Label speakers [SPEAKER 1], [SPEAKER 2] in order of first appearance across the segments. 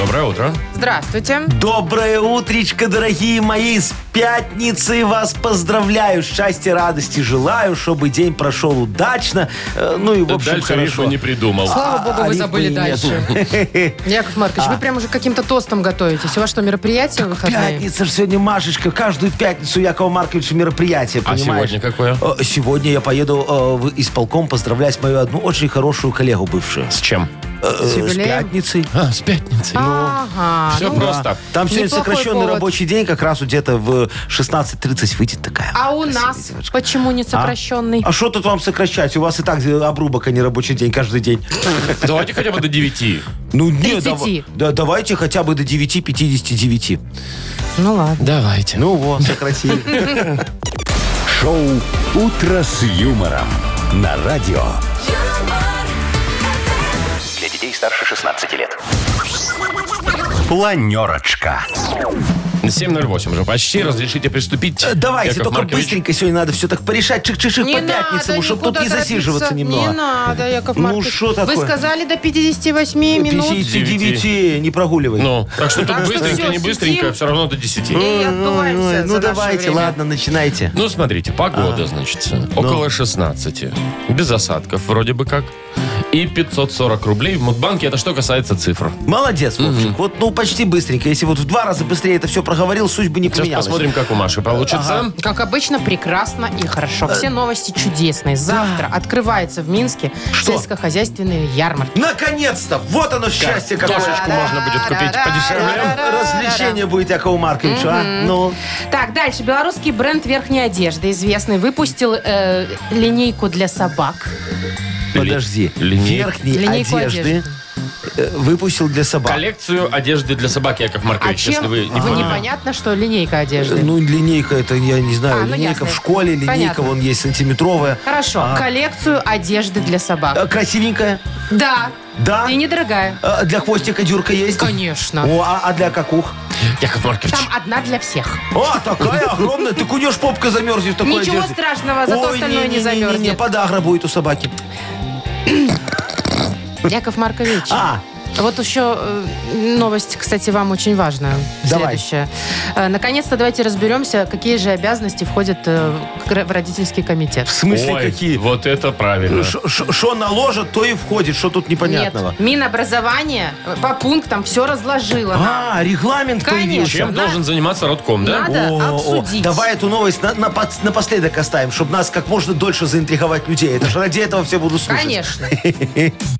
[SPEAKER 1] Доброе утро.
[SPEAKER 2] Здравствуйте.
[SPEAKER 3] Доброе утречко, дорогие мои! С пятницей вас поздравляю! Счастья, радости желаю, чтобы день прошел удачно. Э, Ну и, в общем,
[SPEAKER 1] Дальше
[SPEAKER 3] хорошо.
[SPEAKER 1] рифма не придумал.
[SPEAKER 2] Слава богу,
[SPEAKER 3] а
[SPEAKER 2] вы
[SPEAKER 3] рифмы
[SPEAKER 2] забыли
[SPEAKER 3] и нету.
[SPEAKER 2] дальше. Яков Маркович, вы прям уже каким-то тостом готовитесь. У вас что, мероприятие выходные?
[SPEAKER 3] Пятница же сегодня, Машечка. Каждую пятницу Якова Марковича мероприятие,
[SPEAKER 1] А
[SPEAKER 3] понимаешь?
[SPEAKER 1] сегодня какое?
[SPEAKER 3] Э, Сегодня я поеду э, в исполком поздравлять мою одну очень хорошую коллегу бывшую.
[SPEAKER 1] С чем?
[SPEAKER 3] Э,
[SPEAKER 2] С
[SPEAKER 3] С
[SPEAKER 2] юбилеем?
[SPEAKER 3] пятницей.
[SPEAKER 1] А, с пятницей.
[SPEAKER 2] Ага.
[SPEAKER 1] Все
[SPEAKER 2] ну,
[SPEAKER 1] просто.
[SPEAKER 3] Там сегодня
[SPEAKER 2] Неплохой
[SPEAKER 3] сокращенный
[SPEAKER 2] повод.
[SPEAKER 3] рабочий день, как раз вот где-то в 16.30 выйдет такая.
[SPEAKER 2] А у
[SPEAKER 3] красивая
[SPEAKER 2] нас
[SPEAKER 3] девочка.
[SPEAKER 2] почему не сокращенный?
[SPEAKER 3] А что тут вам сокращать? У вас и так э, обрубок, а не рабочий день каждый день.
[SPEAKER 1] Давайте хотя бы до 9.
[SPEAKER 3] Ну, не,
[SPEAKER 2] 30.
[SPEAKER 3] дава- да, давайте хотя бы до 9.59.
[SPEAKER 2] Ну ладно.
[SPEAKER 1] Давайте.
[SPEAKER 3] Ну вот, сократили.
[SPEAKER 4] Шоу «Утро с юмором» на радио. Детей старше 16 лет. Планерочка.
[SPEAKER 1] 7.08 уже почти. Разрешите приступить.
[SPEAKER 3] Э, Давайте,
[SPEAKER 1] Яков
[SPEAKER 3] только
[SPEAKER 1] Маркович?
[SPEAKER 3] быстренько сегодня надо все так порешать. Чик-чик-чик по пятницам, чтобы тут не засиживаться немного.
[SPEAKER 2] Не надо, Яков
[SPEAKER 3] Ну,
[SPEAKER 2] Маркович.
[SPEAKER 3] что такое?
[SPEAKER 2] Вы сказали до 58 минут.
[SPEAKER 3] 59, не прогуливай.
[SPEAKER 1] Ну, так что тут быстренько, не быстренько,
[SPEAKER 2] сидим.
[SPEAKER 1] все равно до 10.
[SPEAKER 2] И отдуваемся
[SPEAKER 3] ну давайте,
[SPEAKER 2] время.
[SPEAKER 3] ладно, начинайте.
[SPEAKER 1] Ну, смотрите, погода, значит, около 16. Без осадков, вроде бы как. И 540 рублей в Мудбанке. Это что касается цифр.
[SPEAKER 3] Молодец, Вовчик. Вот, ну, почти быстренько. Если вот в два раза быстрее это все проговорил, суть бы не
[SPEAKER 1] Сейчас
[SPEAKER 3] поменялась.
[SPEAKER 1] посмотрим, как у Маши получится.
[SPEAKER 2] Как обычно, прекрасно и хорошо. Все новости чудесные. Завтра открывается в Минске
[SPEAKER 3] Что?
[SPEAKER 2] сельскохозяйственные ярмарки.
[SPEAKER 3] Наконец-то! Вот оно счастье какое.
[SPEAKER 1] Кошечку можно будет купить подешевле.
[SPEAKER 3] Развлечение будет Якову Марковичу, а? Ну,
[SPEAKER 2] Так, дальше. Белорусский бренд верхней одежды, известный, выпустил э, линейку для собак.
[SPEAKER 3] Подожди.
[SPEAKER 1] линей-
[SPEAKER 3] Верхней
[SPEAKER 2] Линейку
[SPEAKER 3] одежды
[SPEAKER 2] одежды.
[SPEAKER 3] э, выпустил для собак.
[SPEAKER 1] Коллекцию одежды для собаки, Яков
[SPEAKER 2] А
[SPEAKER 1] Маркович, если
[SPEAKER 2] чем?
[SPEAKER 1] вы не
[SPEAKER 2] Вы
[SPEAKER 1] поняли.
[SPEAKER 2] непонятно, что линейка одежды.
[SPEAKER 3] Ну, линейка, это, я не знаю,
[SPEAKER 2] А, ну,
[SPEAKER 3] линейка
[SPEAKER 2] ясно.
[SPEAKER 3] в школе, линейка
[SPEAKER 2] Понятно.
[SPEAKER 3] вон есть сантиметровая.
[SPEAKER 2] Хорошо.
[SPEAKER 3] А.
[SPEAKER 2] Коллекцию одежды для собак.
[SPEAKER 3] Э, Красивенькая?
[SPEAKER 2] Да.
[SPEAKER 3] Да?
[SPEAKER 2] И недорогая.
[SPEAKER 3] Э, Для хвостика дюрка есть?
[SPEAKER 2] Конечно.
[SPEAKER 3] О, а, а для какух?
[SPEAKER 1] Яков Маркович,
[SPEAKER 2] Там одна для всех.
[SPEAKER 3] О, такая огромная. Ты кудешь, попка замерзнет в такой
[SPEAKER 2] Ничего
[SPEAKER 3] одежде.
[SPEAKER 2] страшного, зато
[SPEAKER 3] Ой,
[SPEAKER 2] остальное не
[SPEAKER 3] не-не-не-не,
[SPEAKER 2] замерзнет.
[SPEAKER 3] подагра будет у собаки.
[SPEAKER 2] Яков Маркович.
[SPEAKER 3] А,
[SPEAKER 2] Вот еще э, новость, кстати, вам очень важная.
[SPEAKER 3] Давай.
[SPEAKER 2] Следующая. Э, Наконец-то давайте разберемся, какие же обязанности входят э, в родительский комитет.
[SPEAKER 3] в смысле
[SPEAKER 1] Ой,
[SPEAKER 3] какие?
[SPEAKER 1] вот это правильно.
[SPEAKER 3] Что наложат, то и входит. Что тут непонятного?
[SPEAKER 2] Нет, Минобразование по пунктам все разложило. нам.
[SPEAKER 3] А, регламент
[SPEAKER 2] Конечно.
[SPEAKER 3] появился.
[SPEAKER 1] Чем
[SPEAKER 2] на-
[SPEAKER 1] должен заниматься родком, да?
[SPEAKER 2] Надо
[SPEAKER 3] О, о,
[SPEAKER 2] обсудить.
[SPEAKER 3] давай эту новость на- на напоследок оставим, чтобы нас как можно дольше заинтриговать людей. Это же ради этого все будут слушать.
[SPEAKER 2] Конечно.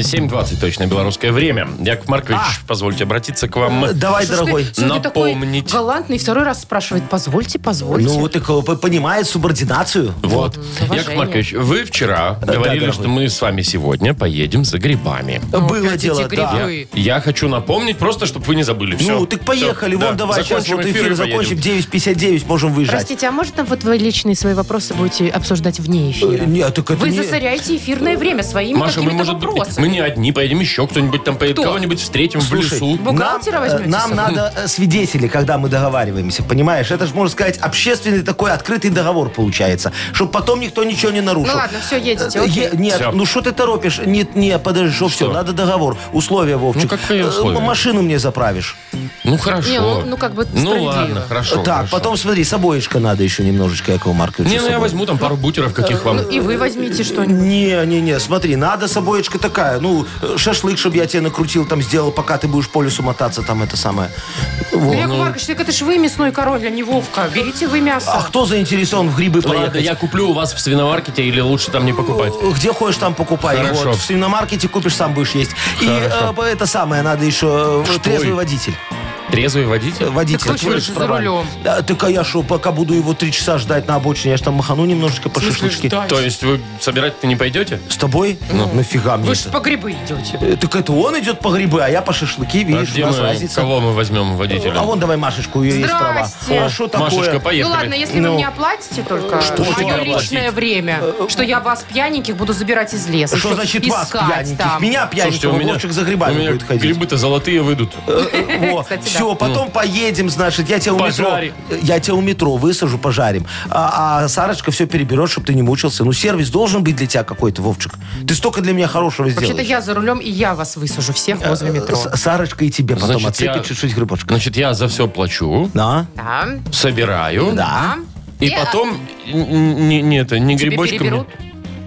[SPEAKER 1] 7.20 точно белорусское время. Яков Маркович, позвольте обратиться к вам.
[SPEAKER 3] Э, Давай,
[SPEAKER 2] Что ж ты
[SPEAKER 3] дорогой.
[SPEAKER 2] сегодня такой
[SPEAKER 1] напомнить.
[SPEAKER 2] галантный второй раз спрашивает, позвольте, позвольте.
[SPEAKER 3] Ну, ко- п- понимает субординацию.
[SPEAKER 1] Вот.
[SPEAKER 2] уважение.
[SPEAKER 1] Яков Маркович, вы вчера
[SPEAKER 3] да,
[SPEAKER 1] говорили,
[SPEAKER 3] дорогой.
[SPEAKER 1] что мы с вами сегодня поедем за грибами.
[SPEAKER 3] Было
[SPEAKER 2] опять
[SPEAKER 3] дело, да.
[SPEAKER 2] грибы.
[SPEAKER 1] Я хочу напомнить, просто чтобы вы не забыли. Все.
[SPEAKER 3] Ну, так поехали. Вон,
[SPEAKER 1] да.
[SPEAKER 3] давай, сейчас вот эфир закончим.
[SPEAKER 1] поедем.
[SPEAKER 3] 9.59, можем выезжать.
[SPEAKER 2] Простите, а может вот вы личные свои вопросы будете обсуждать вне эфира?
[SPEAKER 3] Э, Нет, так это
[SPEAKER 2] Вы
[SPEAKER 3] не...
[SPEAKER 2] засоряете эфирное время своими
[SPEAKER 1] Маша, мы,
[SPEAKER 2] какими-то
[SPEAKER 1] может быть,
[SPEAKER 2] вопросами.
[SPEAKER 1] мы не одни, поедем еще кто-нибудь там поедет,
[SPEAKER 2] Кто?
[SPEAKER 1] кого-нибудь встретим в
[SPEAKER 3] Слушай,
[SPEAKER 1] лесу.
[SPEAKER 2] Бухгалтера
[SPEAKER 3] нам, э,
[SPEAKER 2] возьмете
[SPEAKER 3] Нам надо э, свидетелей, когда мы договариваемся, понимаешь? Это же, можно сказать, общественный такой открытый договор получается, чтобы потом никто ничего не нарушил.
[SPEAKER 2] Ну ладно, все, едете,
[SPEAKER 3] Э,
[SPEAKER 2] окей.
[SPEAKER 3] е- Нет,
[SPEAKER 1] Всё.
[SPEAKER 3] ну что ты торопишь? Нет, не, подожди, что все, надо договор. Условия, Вовчик.
[SPEAKER 1] Ну, какие
[SPEAKER 3] Э,
[SPEAKER 1] условия?
[SPEAKER 3] Машину мне заправишь.
[SPEAKER 1] Ну хорошо.
[SPEAKER 2] Не, ну- ну, как бы
[SPEAKER 1] Ну
[SPEAKER 2] справедливо.
[SPEAKER 1] ладно, хорошо.
[SPEAKER 3] так,
[SPEAKER 1] хорошо.
[SPEAKER 3] потом смотри, с обоечка надо еще немножечко, Якова Марковича.
[SPEAKER 1] Не, ну я
[SPEAKER 3] собой.
[SPEAKER 1] возьму там пару бутеров каких вам.
[SPEAKER 2] Ну, и вы возьмите что-нибудь.
[SPEAKER 3] Не, не, не, смотри, надо с обоечка такая. Ну, шашлык, чтобы я тебе накрутил, там сделал, пока ты будешь по лесу мотаться, там это самое.
[SPEAKER 2] Ну,
[SPEAKER 3] Вот.
[SPEAKER 2] Яков Маркович, так это ж вы мясной король, а не Вовка. Берите вы мясо.
[SPEAKER 3] А кто заинтересован в грибы
[SPEAKER 1] Ладно,
[SPEAKER 3] поехать?
[SPEAKER 1] я куплю у вас в свиномаркете или лучше там не покупать?
[SPEAKER 3] Где хочешь, там покупай.
[SPEAKER 1] Хорошо.
[SPEAKER 3] Вот, в свиномаркете купишь, сам будешь есть. И
[SPEAKER 1] Хорошо.
[SPEAKER 3] э, это самое, надо еще э,
[SPEAKER 1] Что
[SPEAKER 3] трезвый
[SPEAKER 1] и?
[SPEAKER 3] водитель.
[SPEAKER 1] Трезвый водитель?
[SPEAKER 3] Водитель.
[SPEAKER 2] Так же
[SPEAKER 3] с
[SPEAKER 2] за рулем.
[SPEAKER 3] Да, так а я что, пока буду его три часа ждать на обочине, я ж там махану немножечко по шашлычке.
[SPEAKER 1] То есть вы собирать-то не пойдете?
[SPEAKER 3] С тобой? Ну, нафига мне
[SPEAKER 2] Вы
[SPEAKER 3] это?
[SPEAKER 2] же по грибы идете.
[SPEAKER 3] Э, Так это он идет по грибы, а я по шашлыки,
[SPEAKER 1] А
[SPEAKER 3] видишь,
[SPEAKER 1] где
[SPEAKER 3] у нас
[SPEAKER 1] мы-
[SPEAKER 3] разница.
[SPEAKER 1] кого мы возьмем водителя?
[SPEAKER 3] А вон давай Машечку, у ее есть права.
[SPEAKER 2] Здрасте.
[SPEAKER 3] А что такое?
[SPEAKER 1] Машечка,
[SPEAKER 2] Ну
[SPEAKER 1] поехали.
[SPEAKER 2] ладно, если
[SPEAKER 3] Ну.
[SPEAKER 2] вы мне оплатите только
[SPEAKER 1] Что
[SPEAKER 2] мое
[SPEAKER 1] оплатить?
[SPEAKER 2] личное время, что я вас пьяненьких буду забирать из леса.
[SPEAKER 3] Что значит вас,
[SPEAKER 2] искать
[SPEAKER 3] пьяненьких?
[SPEAKER 2] там.
[SPEAKER 3] Меня
[SPEAKER 1] Слушайте,
[SPEAKER 3] пьяненького,
[SPEAKER 1] у меня,
[SPEAKER 3] Вовчик за
[SPEAKER 1] у
[SPEAKER 3] грибами
[SPEAKER 1] меня
[SPEAKER 3] будет ходить.
[SPEAKER 1] грибы-то золотые выйдут.
[SPEAKER 3] Вот.
[SPEAKER 2] Кстати, да.
[SPEAKER 3] Все, потом поедем, значит, я тебя у метро,
[SPEAKER 1] Пожарим.
[SPEAKER 3] я тебя у метро высажу, пожарим. А, а Сарочка все переберет, чтобы ты не мучился. Ну, сервис должен быть для тебя какой-то, Вовчик. Ты столько для меня хорошего
[SPEAKER 2] Вообще-то
[SPEAKER 3] сделаешь.
[SPEAKER 2] я за рулем, и я вас высажу всех возле метро.
[SPEAKER 3] С- Сарочка и тебе потом
[SPEAKER 1] Значит,
[SPEAKER 3] отсыпет
[SPEAKER 1] я-
[SPEAKER 3] чуть-чуть грибочка.
[SPEAKER 1] Значит, я за все плачу,
[SPEAKER 3] Да?
[SPEAKER 2] Да.
[SPEAKER 1] собираю,
[SPEAKER 2] Да.
[SPEAKER 1] и
[SPEAKER 2] И,
[SPEAKER 1] потом н- не, не, это, не
[SPEAKER 2] Тебе
[SPEAKER 1] грибочками.
[SPEAKER 2] переберут?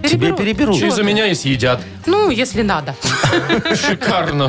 [SPEAKER 3] Тебе переберут.
[SPEAKER 1] И за меня и съедят.
[SPEAKER 2] Ну, если надо.
[SPEAKER 1] Шикарно.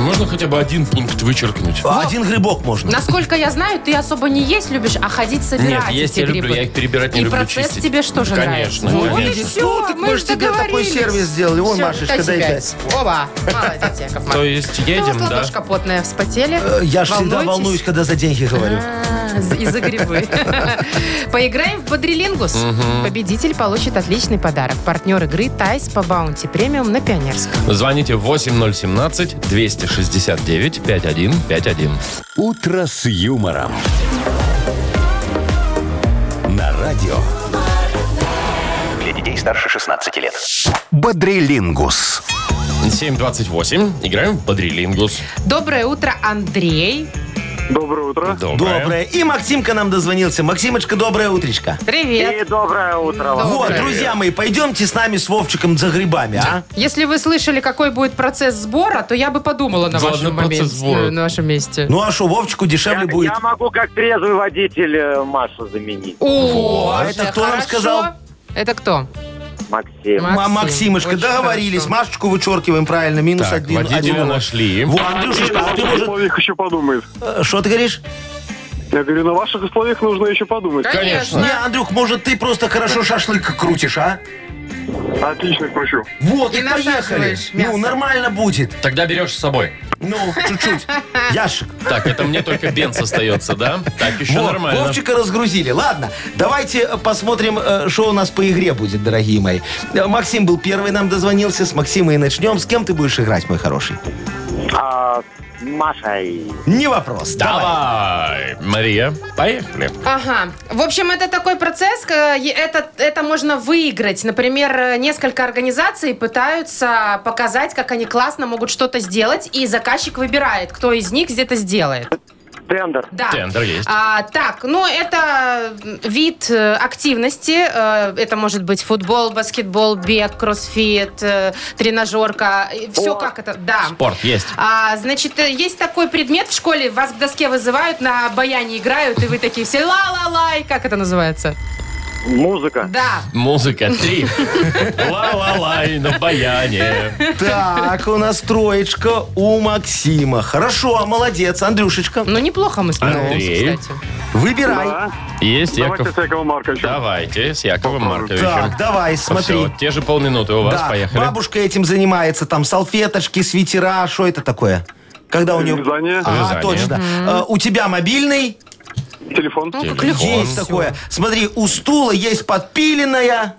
[SPEAKER 1] Можно хотя бы один пункт вычеркнуть?
[SPEAKER 3] Один грибок можно.
[SPEAKER 2] Насколько я знаю, ты особо не есть любишь, а ходить собирать
[SPEAKER 1] Нет, есть
[SPEAKER 2] эти
[SPEAKER 1] я люблю,
[SPEAKER 2] грибы.
[SPEAKER 1] я их перебирать не
[SPEAKER 2] И
[SPEAKER 1] люблю,
[SPEAKER 2] процесс
[SPEAKER 1] чистить.
[SPEAKER 2] тебе что же
[SPEAKER 1] Конечно,
[SPEAKER 2] нравится? Вот
[SPEAKER 1] конечно.
[SPEAKER 2] и все,
[SPEAKER 3] Ну, так мы ж тебе такой сервис сделали. Вон, Машечка, дай пять.
[SPEAKER 2] Оба, молодец, Яков
[SPEAKER 1] То есть
[SPEAKER 2] Ну,
[SPEAKER 1] едем,
[SPEAKER 2] вот
[SPEAKER 1] да?
[SPEAKER 2] ладошка потная вспотели.
[SPEAKER 3] Э, Я же всегда
[SPEAKER 2] Волнуетесь?
[SPEAKER 3] волнуюсь, когда за деньги говорю.
[SPEAKER 2] А, з- И за грибы. Поиграем в Бодрилингус. Победитель получит отличный подарок. Партнер игры Тайс по Баунти Премиум на Пионерском.
[SPEAKER 1] Звоните 8017-269-5151.
[SPEAKER 4] «Утро с юмором». На радио. Для детей старше 16 лет. Бодрилингус.
[SPEAKER 1] 728. Играем в Бодрилингус.
[SPEAKER 2] Доброе утро, Андрей.
[SPEAKER 5] Доброе утро.
[SPEAKER 1] Доброе.
[SPEAKER 3] Доброе. И Максимка нам дозвонился. Максимочка, доброе утречко.
[SPEAKER 2] Привет.
[SPEAKER 5] И доброе утро вам.
[SPEAKER 3] Вот, друзья мои, пойдемте с нами с Вовчиком за грибами, а?
[SPEAKER 2] Если вы слышали, какой будет процесс сбора, то я бы подумала на,
[SPEAKER 1] Ладно,
[SPEAKER 2] вашем,
[SPEAKER 1] процесс
[SPEAKER 2] моменте,
[SPEAKER 1] сбора.
[SPEAKER 2] на вашем месте.
[SPEAKER 3] Ну а что, Вовчику
[SPEAKER 5] Я,
[SPEAKER 3] дешевле будет?
[SPEAKER 5] я могу как трезвый водитель э, Машу заменить.
[SPEAKER 2] О,
[SPEAKER 3] а это кто нам
[SPEAKER 2] хорошо.
[SPEAKER 3] сказал?
[SPEAKER 2] Это кто?
[SPEAKER 5] Максим.
[SPEAKER 2] Максим,
[SPEAKER 3] Ма- Максимочка,
[SPEAKER 2] очень
[SPEAKER 3] договорились.
[SPEAKER 2] хорошо.
[SPEAKER 3] Машечку вычеркиваем правильно. Минус
[SPEAKER 1] Так,
[SPEAKER 3] один.
[SPEAKER 1] водителя
[SPEAKER 3] один.
[SPEAKER 1] нашли.
[SPEAKER 3] Во, Андрюшечка, а ты может...
[SPEAKER 6] условиях еще подумает.
[SPEAKER 3] э, Что ты говоришь?
[SPEAKER 6] Я говорю, на ваших условиях нужно еще подумать.
[SPEAKER 1] Конечно.
[SPEAKER 3] Не, Андрюх, может, ты просто хорошо шашлык крутишь, а?
[SPEAKER 6] Отлично кручу.
[SPEAKER 3] Вот,
[SPEAKER 2] И
[SPEAKER 3] и, поехали.
[SPEAKER 2] насаживаешь мясо.
[SPEAKER 3] Ну, нормально будет.
[SPEAKER 1] Тогда берешь с собой.
[SPEAKER 3] Ну, чуть-чуть. Яшек.
[SPEAKER 1] Так, это мне только бенз остается, да? Так, еще
[SPEAKER 3] Вот,
[SPEAKER 1] нормально.
[SPEAKER 3] Вовчика разгрузили. Ладно, давайте посмотрим, э, что у нас по игре будет, дорогие мои. Э, Максим был первый, нам дозвонился. С Максима и начнем. С кем ты будешь играть, мой хороший?
[SPEAKER 5] А, Машей.
[SPEAKER 3] Не вопрос. Давай.
[SPEAKER 1] Давай, Мария, поехали.
[SPEAKER 2] Ага. В общем, это такой процесс, э, это, это можно выиграть. Например, э, несколько организаций пытаются показать, как они классно могут что-то сделать, и заказчик выбирает, кто из них где-то сделает.
[SPEAKER 5] Тендер.
[SPEAKER 2] Да.
[SPEAKER 1] Тендер есть.
[SPEAKER 2] А, так, ну это вид э, активности. Э, это может быть футбол, баскетбол, бег, кроссфит, э, тренажерка. Все как это, да.
[SPEAKER 1] Спорт есть.
[SPEAKER 2] А, значит, есть такой предмет в школе, вас к доске вызывают, на баяне играют, и вы такие все ла-ла-лай, как это называется?
[SPEAKER 5] Музыка.
[SPEAKER 2] Да.
[SPEAKER 1] Музыка три. Ла-ла-лай на баяне.
[SPEAKER 3] Так, у нас троечка у Максима. Хорошо, молодец. Андрюшечка,
[SPEAKER 2] Ну, неплохо мы
[SPEAKER 1] Андрей.
[SPEAKER 2] кстати.
[SPEAKER 3] выбирай.
[SPEAKER 1] Есть,
[SPEAKER 6] Давайте
[SPEAKER 1] Яков.
[SPEAKER 6] с Яковом Марковичем.
[SPEAKER 1] Давайте, с Яковом Марковичем.
[SPEAKER 3] Так, давай, смотри.
[SPEAKER 1] Все, те же полминуты у вас,
[SPEAKER 3] Да,
[SPEAKER 1] поехали.
[SPEAKER 3] бабушка этим занимается. Там салфеточки, свитера. Что это такое? Когда у нее...
[SPEAKER 6] Вязание.
[SPEAKER 3] Ага,
[SPEAKER 1] Вязание.
[SPEAKER 3] точно. Э, у тебя мобильный?
[SPEAKER 6] Телефон.
[SPEAKER 2] Ну, как
[SPEAKER 1] Телефон.
[SPEAKER 2] легко.
[SPEAKER 3] Есть
[SPEAKER 2] всё.
[SPEAKER 3] такое. Смотри, у стула есть подпиленная.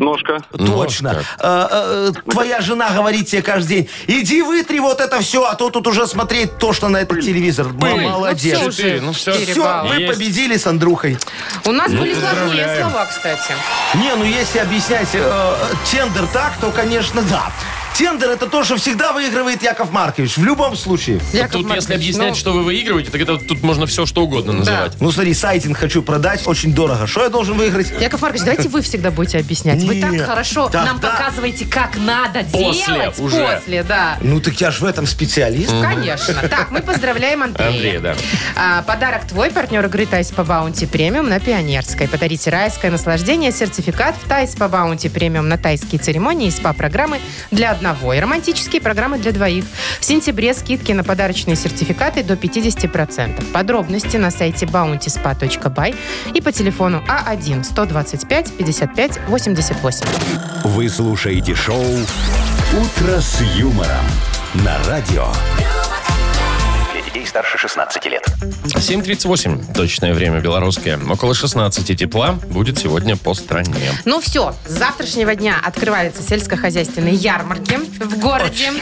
[SPEAKER 6] Ножка.
[SPEAKER 3] Точно.
[SPEAKER 1] Ножка.
[SPEAKER 3] Э, э, твоя жена говорит тебе каждый день, иди вытри вот это все, а то тут уже смотреть тошно на этот телевизор.
[SPEAKER 1] Пыль.
[SPEAKER 3] Молодец.
[SPEAKER 2] Ну, всё
[SPEAKER 1] Четыре, ну
[SPEAKER 2] четыре
[SPEAKER 3] Все,
[SPEAKER 2] балла.
[SPEAKER 3] вы
[SPEAKER 1] Есть.
[SPEAKER 3] победили с Андрухой.
[SPEAKER 2] У нас
[SPEAKER 1] Ну,
[SPEAKER 2] были сложнее
[SPEAKER 1] поздравляем.
[SPEAKER 2] слова, кстати.
[SPEAKER 3] Не, ну если объяснять э, тендер так, то, конечно, да. Тендер это то, что всегда выигрывает Яков Маркович. В любом случае.
[SPEAKER 2] Яков
[SPEAKER 1] Тут,
[SPEAKER 2] Маркович,
[SPEAKER 1] если объяснять,
[SPEAKER 2] ну,
[SPEAKER 1] что вы выигрываете, так это тут можно все что угодно называть.
[SPEAKER 3] Ну смотри, сайтинг хочу продать, очень дорого. Что я должен выиграть?
[SPEAKER 2] Яков Маркович, давайте вы всегда будете объяснять. Вы так хорошо нам
[SPEAKER 3] да.
[SPEAKER 2] показываете, как надо
[SPEAKER 1] После
[SPEAKER 2] делать
[SPEAKER 1] уже.
[SPEAKER 2] после, да.
[SPEAKER 3] Ну так я ж в этом специалист.
[SPEAKER 2] Конечно. Так, мы поздравляем Андрея.
[SPEAKER 1] Андрей, да.
[SPEAKER 2] А, подарок твой, партнер игры Thai Spa Bounty Premium на Пионерской. Подарите райское наслаждение, сертификат в Thai Spa Bounty Premium на тайские церемонии и СПА-программы для одного и романтические программы для двоих. В сентябре скидки на подарочные сертификаты до 50%. Подробности на сайте bountyspa.by и по телефону А А1-125-55-88.
[SPEAKER 4] Вы слушаете шоу «Утро с юмором» на радио. Детей старше 16 лет.
[SPEAKER 1] 7.38, точное время белорусское. Около 16 тепла будет сегодня по стране.
[SPEAKER 2] Ну все, с завтрашнего дня открываются сельскохозяйственные ярмарки в городе.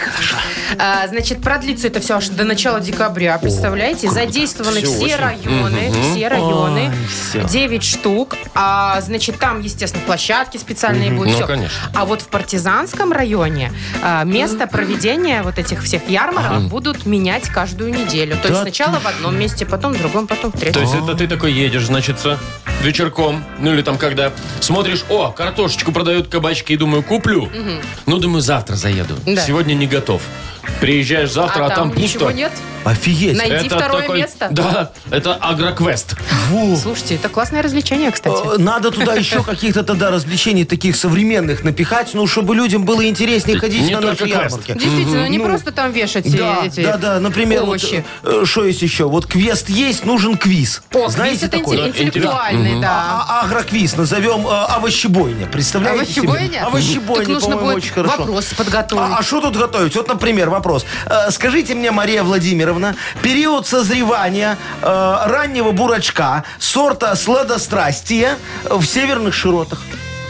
[SPEAKER 2] А, значит, продлится это все аж до начала декабря, представляете? Задействованы все
[SPEAKER 1] очень.
[SPEAKER 2] районы, все районы,
[SPEAKER 3] всё.
[SPEAKER 2] 9 штук. А, значит, там, естественно, площадки специальные будут.
[SPEAKER 1] Ну,
[SPEAKER 2] всё.
[SPEAKER 1] конечно.
[SPEAKER 2] А вот в партизанском районе а, место проведения вот этих всех ярмарок будут менять каждую неделю. То есть
[SPEAKER 3] Да
[SPEAKER 2] сначала в одном месте, потом в другом, потом в третьем.
[SPEAKER 1] То есть это ты такой едешь, значит, вечерком, ну или там когда, смотришь, о, картошечку продают кабачки, и думаю, куплю. Ну, думаю, завтра заеду.
[SPEAKER 2] Да.
[SPEAKER 1] Сегодня не готов. Приезжаешь завтра, а, там, пусто.
[SPEAKER 2] ничего нет?
[SPEAKER 3] Офигеть.
[SPEAKER 2] Найди
[SPEAKER 1] Это
[SPEAKER 2] второе
[SPEAKER 1] такой-
[SPEAKER 2] место.
[SPEAKER 1] Да, это агроквест.
[SPEAKER 3] Во.
[SPEAKER 2] Слушайте, это классное развлечение, кстати.
[SPEAKER 3] Э, Надо туда еще каких-то тогда развлечений таких современных напихать, ну, чтобы людям было интереснее ходить
[SPEAKER 1] Не
[SPEAKER 3] на наши
[SPEAKER 1] квест.
[SPEAKER 3] ярмарки.
[SPEAKER 2] Действительно, не
[SPEAKER 3] Ну,
[SPEAKER 2] просто там вешать
[SPEAKER 3] Да,
[SPEAKER 2] эти
[SPEAKER 3] да, да. Например, вот,
[SPEAKER 2] овощи.
[SPEAKER 3] э, что есть еще? Вот квест есть, нужен квиз.
[SPEAKER 2] О,
[SPEAKER 3] Знаете
[SPEAKER 2] квиз это
[SPEAKER 3] такой?
[SPEAKER 2] интеллектуальный, да.
[SPEAKER 3] А, а- агроквиз назовем э, овощебойня. Представляете себе?
[SPEAKER 2] Овощебойня?
[SPEAKER 3] Овощебойня,
[SPEAKER 2] Так нужно
[SPEAKER 3] по-моему,
[SPEAKER 2] будет
[SPEAKER 3] очень хорошо.
[SPEAKER 2] вопросы подготовить.
[SPEAKER 3] А что тут готовить? Вот, например, вопрос. Э, Скажите мне, Мария Владимировна, период созревания э, раннего бурачка сорта сладострастия в северных широтах.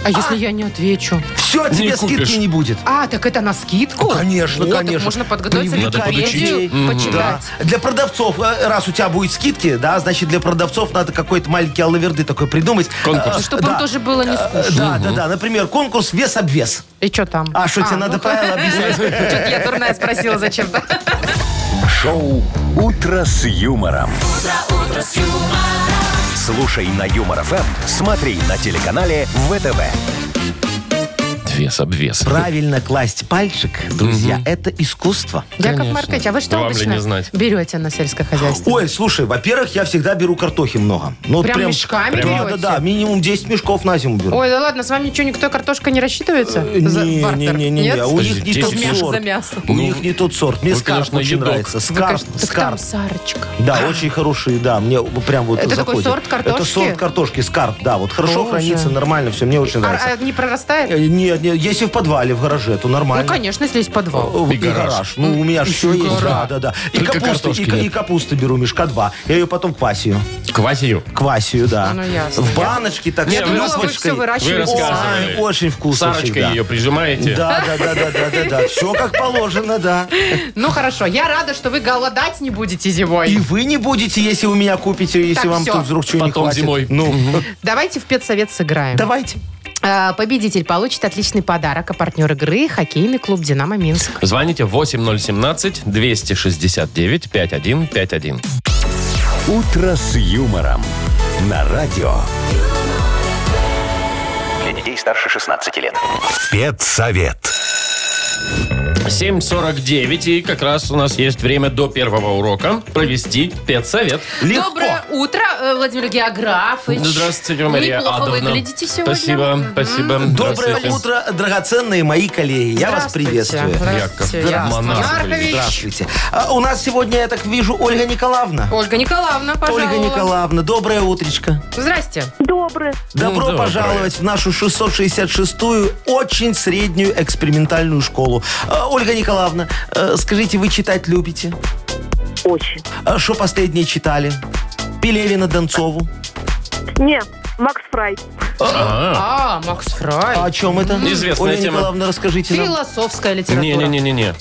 [SPEAKER 2] А если я не отвечу?
[SPEAKER 3] Все,
[SPEAKER 1] Не
[SPEAKER 3] тебе
[SPEAKER 1] купишь.
[SPEAKER 3] скидки не будет.
[SPEAKER 2] А, так это на скидку?
[SPEAKER 3] Ну, конечно,
[SPEAKER 2] Вот, так
[SPEAKER 3] конечно.
[SPEAKER 2] можно подготовиться,
[SPEAKER 3] Привлекать
[SPEAKER 1] Надо
[SPEAKER 2] Википедию
[SPEAKER 1] подучить.
[SPEAKER 2] почитать.
[SPEAKER 3] Для продавцов, э, раз у тебя будет скидки, да, значит, для продавцов надо какой-то маленький аллаверды такой придумать.
[SPEAKER 1] Конкурс.
[SPEAKER 3] Э,
[SPEAKER 2] Чтобы им
[SPEAKER 3] да.
[SPEAKER 2] тоже было не
[SPEAKER 3] Э,
[SPEAKER 2] скучно.
[SPEAKER 3] Да, да, да. Например, конкурс вес-обвес.
[SPEAKER 2] И что там?
[SPEAKER 3] А что, тебе надо правила объяснять?
[SPEAKER 2] Что-то я дурная спросила зачем-то.
[SPEAKER 4] Шоу «Утро с юмором». Слушай на Юмор ФМ, смотри на телеканале ВТВ.
[SPEAKER 1] Вес, обвес.
[SPEAKER 3] Правильно класть пальчик, друзья, это искусство.
[SPEAKER 2] Яков. Маркович, а вы что
[SPEAKER 1] Вам ли
[SPEAKER 2] обычно
[SPEAKER 1] не знать?
[SPEAKER 2] берете на сельское хозяйство?
[SPEAKER 3] Ой, слушай, во-первых, я всегда беру картохи много. Ну, вот
[SPEAKER 2] Прям мешками
[SPEAKER 3] Да,
[SPEAKER 2] берете?
[SPEAKER 3] да, да, минимум 10 мешков на зиму беру.
[SPEAKER 2] Ой, да ладно, с вами ничего, никто картошка не рассчитывается?
[SPEAKER 3] Э,
[SPEAKER 2] За
[SPEAKER 3] Не,
[SPEAKER 2] бартер?
[SPEAKER 3] не, не, не,
[SPEAKER 2] Нет?
[SPEAKER 3] не, у них не
[SPEAKER 1] 10
[SPEAKER 3] тот
[SPEAKER 1] мясо
[SPEAKER 3] сорт.
[SPEAKER 2] за мясо.
[SPEAKER 3] У них не тот сорт. Мне
[SPEAKER 1] вы,
[SPEAKER 3] скарп
[SPEAKER 1] конечно,
[SPEAKER 3] очень
[SPEAKER 1] едок.
[SPEAKER 3] нравится.
[SPEAKER 2] Вы,
[SPEAKER 3] Скарп,
[SPEAKER 2] конечно, так там
[SPEAKER 3] скарп.
[SPEAKER 2] Сарочка.
[SPEAKER 3] Да, очень хороший, да, мне прям вот
[SPEAKER 2] Это такой
[SPEAKER 3] заходит.
[SPEAKER 2] сорт картошки?
[SPEAKER 3] Это сорт картошки, скарп, да, вот хорошо
[SPEAKER 2] Боже.
[SPEAKER 3] хранится, нормально, все, мне очень нравится.
[SPEAKER 2] А, а не прорастает?
[SPEAKER 3] Э, нет, если в подвале, в гараже, то нормально.
[SPEAKER 2] Ну, конечно, если есть подвал.
[SPEAKER 3] Э,
[SPEAKER 1] И гараж.
[SPEAKER 3] Ну, у меня же все есть. Да, да, да. И
[SPEAKER 1] Только
[SPEAKER 3] капусты, и,
[SPEAKER 1] нет.
[SPEAKER 3] и капусты беру, мешка два. Я ее потом квасию.
[SPEAKER 1] Квасию.
[SPEAKER 3] Квасию, да.
[SPEAKER 2] Ну, ясно.
[SPEAKER 3] В баночке так
[SPEAKER 2] Я думала, вы все выращиваете.
[SPEAKER 3] Ой, очень вкусно
[SPEAKER 1] Сарочкой ее прижимаете.
[SPEAKER 3] Да, да, да, да, да, да, да. Все как положено, да.
[SPEAKER 2] Ну, хорошо. Я рада, что вы голодать не будете зимой.
[SPEAKER 3] И вы не будете, если у меня купите, если
[SPEAKER 2] Так,
[SPEAKER 3] вам
[SPEAKER 2] всё.
[SPEAKER 3] тут вдруг чего не
[SPEAKER 1] Потом
[SPEAKER 3] хватит.
[SPEAKER 1] зимой.
[SPEAKER 3] Ну,
[SPEAKER 2] Давайте в педсовет сыграем.
[SPEAKER 3] давайте.
[SPEAKER 2] А, Победитель получит отличный подарок, а партнер игры – хоккейный клуб «Динамо Минск».
[SPEAKER 1] Звоните 8017-269-5151.
[SPEAKER 4] «Утро с юмором» на радио. Для детей старше 16 лет. Спецсовет.
[SPEAKER 1] 7.49, и как раз у нас есть время до первого урока провести педсовет.
[SPEAKER 3] Легко.
[SPEAKER 2] Доброе утро, э, Владимир Географович.
[SPEAKER 1] Здравствуйте, Мария
[SPEAKER 2] Неплохо
[SPEAKER 1] Адовна.
[SPEAKER 2] выглядите сегодня.
[SPEAKER 1] Спасибо,
[SPEAKER 2] Мгм.
[SPEAKER 1] спасибо.
[SPEAKER 3] Доброе
[SPEAKER 1] Здравствуйте.
[SPEAKER 3] утро, драгоценные мои коллеги. Я вас
[SPEAKER 2] Здравствуйте.
[SPEAKER 3] приветствую.
[SPEAKER 2] Здравствуйте. Маркович.
[SPEAKER 3] Здравствуйте. А у нас сегодня, я так вижу, Ольга Николаевна.
[SPEAKER 2] Ольга Николаевна, пожалуйста.
[SPEAKER 3] Ольга Николаевна, доброе утречко.
[SPEAKER 2] Здрасте.
[SPEAKER 7] Добрый.
[SPEAKER 3] Добро
[SPEAKER 1] доброе.
[SPEAKER 3] пожаловать в нашу 666-ю очень среднюю экспериментальную школу. А, Ольга Николаевна, э, скажите, вы читать любите?
[SPEAKER 7] Очень.
[SPEAKER 3] А Что последнее читали? Пелевина, Донцову.
[SPEAKER 7] Не, Макс Фрай.
[SPEAKER 1] А,
[SPEAKER 2] А, Макс Фрай.
[SPEAKER 3] А о чем это?
[SPEAKER 1] Известная
[SPEAKER 3] Ольга
[SPEAKER 1] тема.
[SPEAKER 3] Николаевна, расскажите нам.
[SPEAKER 2] Философская литература.
[SPEAKER 1] Не-не-не-не.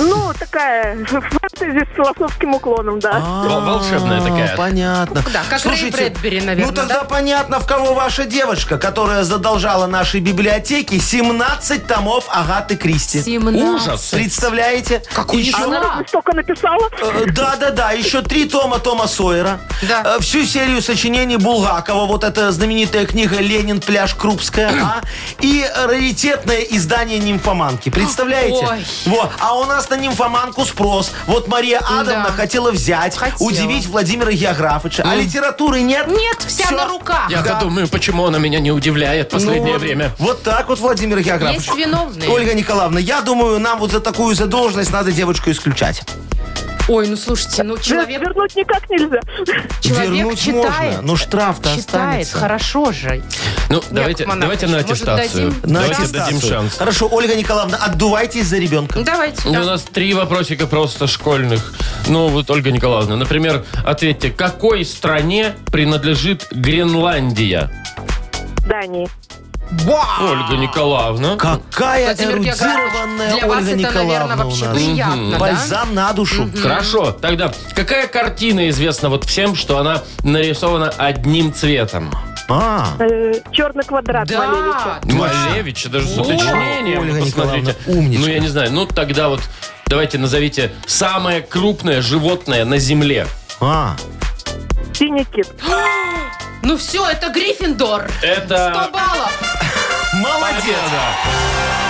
[SPEAKER 7] Ну, такая фэнтези с философским уклоном, да.
[SPEAKER 1] Вол- волшебная такая.
[SPEAKER 3] А, Понятно.
[SPEAKER 2] Ну да, как Рэй Брэдбери, наверное,
[SPEAKER 3] Ну тогда
[SPEAKER 2] да?
[SPEAKER 3] понятно, в кого ваша девочка, которая задолжала нашей библиотеке 17 томов Агаты Кристи.
[SPEAKER 2] 17.
[SPEAKER 1] Ужас.
[SPEAKER 3] Представляете?
[SPEAKER 2] Какой
[SPEAKER 3] Еще-?
[SPEAKER 7] Разве столько написала?
[SPEAKER 3] Э, Да, да, да, еще три тома Тома Сойера.
[SPEAKER 2] Да.
[SPEAKER 3] Э, Всю серию сочинений Булгакова, вот это знаменитая книга «Ленин. Пляж Крупская», а? И раритетное издание «Нимфоманки». Представляете?
[SPEAKER 2] Ой.
[SPEAKER 3] Вот. А у нас на «Нимфоманку» спрос. Вот Мария Адамовна
[SPEAKER 2] Да.
[SPEAKER 3] хотела взять,
[SPEAKER 2] Хотела.
[SPEAKER 3] удивить Владимира Географовича. А литературы нет?
[SPEAKER 2] Нет, вся
[SPEAKER 3] Всё.
[SPEAKER 2] на руках.
[SPEAKER 1] Я-то
[SPEAKER 3] Да.
[SPEAKER 1] думаю, почему она меня не удивляет в последнее
[SPEAKER 3] Ну
[SPEAKER 1] время.
[SPEAKER 3] Вот так вот, Владимир Географович.
[SPEAKER 2] Есть виновные.
[SPEAKER 3] Ольга Николаевна, я думаю, нам вот за такую задолженность надо девочку исключать.
[SPEAKER 2] Ой, ну слушайте, ну человек,
[SPEAKER 7] Вернуть никак нельзя.
[SPEAKER 2] человек
[SPEAKER 3] Вернуть
[SPEAKER 2] читает.
[SPEAKER 3] можно, но штраф-то
[SPEAKER 2] Читает,
[SPEAKER 3] останется.
[SPEAKER 2] хорошо же.
[SPEAKER 1] Ну, давайте,
[SPEAKER 2] Маркович,
[SPEAKER 1] давайте на
[SPEAKER 2] может,
[SPEAKER 1] аттестацию.
[SPEAKER 2] дадим?
[SPEAKER 3] На
[SPEAKER 1] давайте
[SPEAKER 3] аттестацию.
[SPEAKER 1] дадим шанс.
[SPEAKER 3] Хорошо, Ольга Николаевна, отдувайтесь за ребенка.
[SPEAKER 2] Давайте.
[SPEAKER 1] У
[SPEAKER 2] да.
[SPEAKER 1] нас три вопросика просто школьных. Ну, вот, Ольга Николаевна, например, ответьте, какой стране принадлежит Гренландия?
[SPEAKER 7] Дании.
[SPEAKER 1] Ольга Николаевна.
[SPEAKER 3] Какая
[SPEAKER 2] Владимир
[SPEAKER 3] эрудированная
[SPEAKER 2] для вас
[SPEAKER 3] Ольга
[SPEAKER 2] это,
[SPEAKER 3] Николаевна
[SPEAKER 2] наверное,
[SPEAKER 3] у
[SPEAKER 2] вообще
[SPEAKER 3] нас.
[SPEAKER 2] приятно, да?
[SPEAKER 3] Бальзам на душу.
[SPEAKER 1] Хорошо, тогда какая картина известна вот всем, что она нарисована одним цветом?
[SPEAKER 3] А,
[SPEAKER 7] Э, черный квадрат
[SPEAKER 2] Да,
[SPEAKER 7] Малевича.
[SPEAKER 1] Малевич, даже с уточнением.
[SPEAKER 3] Ольга
[SPEAKER 1] вы посмотрите.
[SPEAKER 3] Умничка.
[SPEAKER 1] Ну, я не знаю. Ну, тогда вот давайте назовите самое крупное животное на Земле.
[SPEAKER 3] а.
[SPEAKER 7] Синий кит.
[SPEAKER 2] Ну все, это Гриффиндор.
[SPEAKER 1] Это...
[SPEAKER 2] 100 баллов.
[SPEAKER 3] Молодец.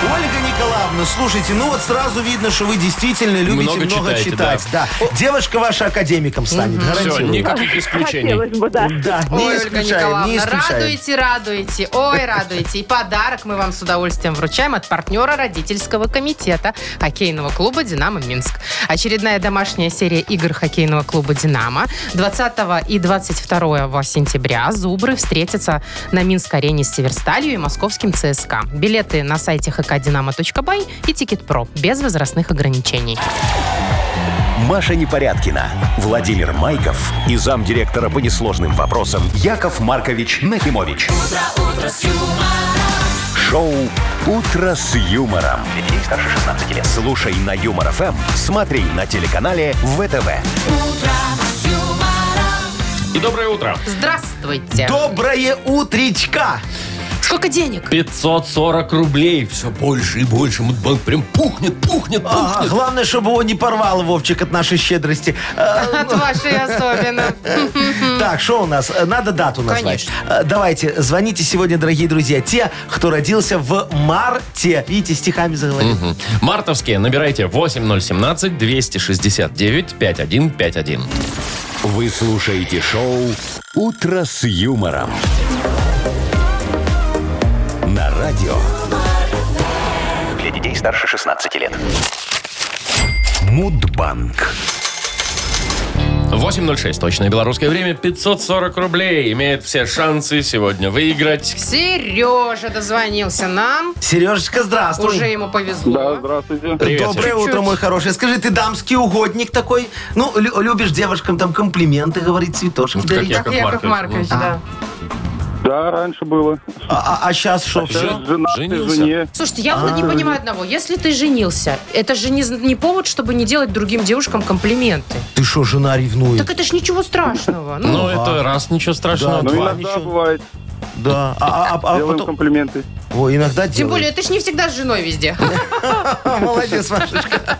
[SPEAKER 3] Ольга Николаевна, слушайте, ну вот сразу видно, что вы действительно любите
[SPEAKER 1] Много
[SPEAKER 3] много,
[SPEAKER 1] читаете,
[SPEAKER 3] читать. Да. Девушка ваша академиком станет,
[SPEAKER 1] Все,
[SPEAKER 3] гарантирую.
[SPEAKER 1] никаких исключений.
[SPEAKER 7] Хотелось бы, да.
[SPEAKER 3] Да, не
[SPEAKER 2] Ой, Ольга
[SPEAKER 3] исключаем, не
[SPEAKER 2] Николаевна,
[SPEAKER 3] исключаем.
[SPEAKER 2] радуйте, радуйте. Ой, радуйте. И подарок мы вам с удовольствием вручаем от партнера родительского комитета хоккейного клуба «Динамо Минск». Очередная домашняя серия игр хоккейного клуба «Динамо». 20 и 22 сентября «Зубры» встретятся на Минск-арене с «Северсталью» и московским ЦСКА. Билеты на сайте hkdinamo.by и «Ticket.Pro» без возрастных ограничений.
[SPEAKER 4] Маша Непорядкина, Владимир Майков и замдиректора по несложным вопросам Яков Маркович Нахимович. Шоу Утро с юмором. Детей старше 16 лет. Слушай на юмор ФМ, смотри на телеканале ВТВ.
[SPEAKER 1] И доброе утро.
[SPEAKER 2] Здравствуйте.
[SPEAKER 3] Доброе утречка!
[SPEAKER 2] Сколько денег?
[SPEAKER 1] 540 рублей. Все больше и больше. Мудбанк прям пухнет, пухнет,
[SPEAKER 3] Ага,
[SPEAKER 1] пухнет.
[SPEAKER 3] главное, чтобы его не порвал, Вовчик, от нашей щедрости. Э,
[SPEAKER 2] От вашей особенно.
[SPEAKER 3] Так, что у нас? Э, Надо дату назвать.
[SPEAKER 2] Конечно.
[SPEAKER 3] Э, Давайте, звоните сегодня, дорогие друзья, те, кто родился в марте. Видите, стихами заговорил.
[SPEAKER 1] Мгм. Мартовские набирайте 8017-269-5151.
[SPEAKER 4] Вы слушаете шоу Утро с юмором. Радио. Для детей старше 16 лет. Мудбанк.
[SPEAKER 1] 8.06, точное белорусское время, 540 рублей. Имеет все шансы сегодня выиграть.
[SPEAKER 2] Сережа дозвонился нам.
[SPEAKER 3] Сережечка, здравствуй.
[SPEAKER 2] Уже ему повезло.
[SPEAKER 6] Да, здравствуйте.
[SPEAKER 1] Привет,
[SPEAKER 3] Доброе
[SPEAKER 1] Сереж.
[SPEAKER 3] утро, мой хороший. Скажи, ты дамский угодник такой? Ну, лю- любишь девушкам там комплименты говорить, цветочки
[SPEAKER 1] Как
[SPEAKER 3] дарить?
[SPEAKER 1] Яков
[SPEAKER 2] Яков
[SPEAKER 1] Маркович.
[SPEAKER 2] Маркович, да.
[SPEAKER 6] Да, раньше было.
[SPEAKER 3] А, сейчас что, все?
[SPEAKER 1] Жен-
[SPEAKER 6] Жена
[SPEAKER 1] женился?
[SPEAKER 6] жене.
[SPEAKER 2] Слушайте, я вот не понимаю одного. Если ты женился, это же не, не повод, чтобы не делать другим девушкам комплименты.
[SPEAKER 3] Ты что, жена ревнует?
[SPEAKER 2] Так это ж ничего страшного. Ну,
[SPEAKER 1] Ну, это раз, ничего страшного.
[SPEAKER 3] Да,
[SPEAKER 6] Ну,
[SPEAKER 1] Два.
[SPEAKER 6] иногда
[SPEAKER 3] ничего.
[SPEAKER 6] бывает.
[SPEAKER 3] Да. А, а- а- а
[SPEAKER 6] Делаем
[SPEAKER 3] потом...
[SPEAKER 6] комплименты.
[SPEAKER 3] Ой, иногда
[SPEAKER 2] Тем
[SPEAKER 3] делает.
[SPEAKER 2] более, ты ж не всегда с женой везде.
[SPEAKER 3] Молодец, Машечка.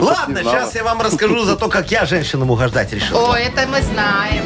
[SPEAKER 3] Ладно,
[SPEAKER 6] знала.
[SPEAKER 3] сейчас я вам расскажу за то, как я женщинам угождать решил.
[SPEAKER 2] О, это мы знаем.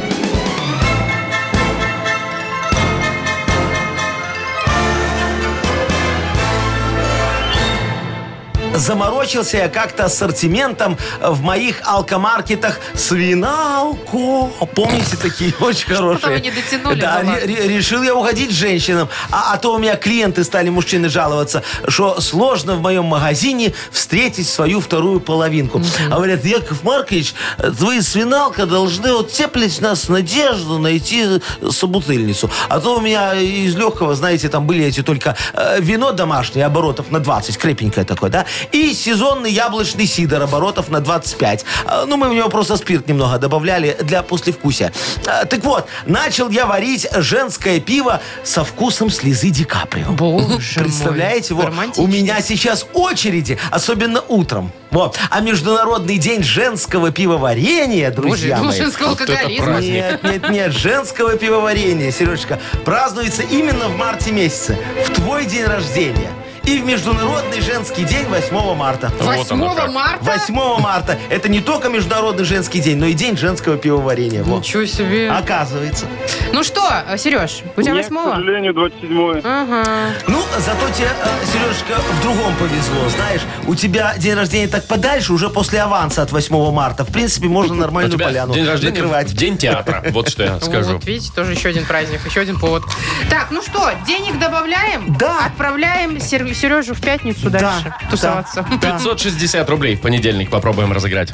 [SPEAKER 3] Заморочился я как-то ассортиментом в моих алкомаркетах свиналку. Помните такие? Очень хорошие.
[SPEAKER 2] вы не дотянули,
[SPEAKER 3] Да,
[SPEAKER 2] ну
[SPEAKER 3] ре- ре- решил я уходить женщинам. А, а то у меня клиенты стали, мужчины, жаловаться, что сложно в моем магазине встретить свою вторую половинку. А Говорят, Яков Маркович, вы свиналка должны вот теплить нас надежду найти собутыльницу. А то у меня из легкого, знаете, там были эти только э, вино домашнее оборотов на 20, крепенькое такое, да, и сезонный яблочный сидр оборотов на 25. А, Ну, мы в него просто спирт немного добавляли для послевкусия. А, Так вот, начал я варить женское пиво со вкусом слезы Ди Каприо.
[SPEAKER 2] Боже
[SPEAKER 3] Представляете,
[SPEAKER 2] мой,
[SPEAKER 3] вот, у меня сейчас очереди, особенно утром. Вот. А Международный день женского пивоварения,
[SPEAKER 2] Боже,
[SPEAKER 3] друзья
[SPEAKER 2] ну,
[SPEAKER 3] мои.
[SPEAKER 2] женского
[SPEAKER 1] Вот это
[SPEAKER 2] алкоголизма.
[SPEAKER 1] праздник.
[SPEAKER 3] Нет, нет, нет, женского пивоварения, Сережечка, празднуется именно в марте месяце, в твой день рождения. И в Международный женский день 8 марта.
[SPEAKER 1] Вот оно
[SPEAKER 2] 8
[SPEAKER 1] как.
[SPEAKER 2] марта?
[SPEAKER 3] 8 марта. Это не только Международный женский день, но и день женского пивоварения. Во.
[SPEAKER 2] Ничего себе.
[SPEAKER 3] Оказывается.
[SPEAKER 2] Ну что, Сереж, у тебя
[SPEAKER 6] Нет, к
[SPEAKER 2] 8
[SPEAKER 6] сожалению, 27
[SPEAKER 2] Ага.
[SPEAKER 3] Ну, зато тебе, э, Сережечка, в другом повезло. Знаешь, у тебя день рождения так подальше, уже после аванса от 8 марта. В принципе, можно
[SPEAKER 1] У
[SPEAKER 3] нормальную
[SPEAKER 1] тебя
[SPEAKER 3] поляну
[SPEAKER 1] день рождения
[SPEAKER 3] накрывать.
[SPEAKER 1] в день театра. Вот что я скажу.
[SPEAKER 2] Вот, видите, тоже еще один праздник, еще один повод. Так, ну что, денег добавляем?
[SPEAKER 3] Да.
[SPEAKER 2] Отправляем Сер- Сережу в пятницу
[SPEAKER 3] Да,
[SPEAKER 2] дальше тусоваться.
[SPEAKER 1] 560 рублей в понедельник попробуем разыграть.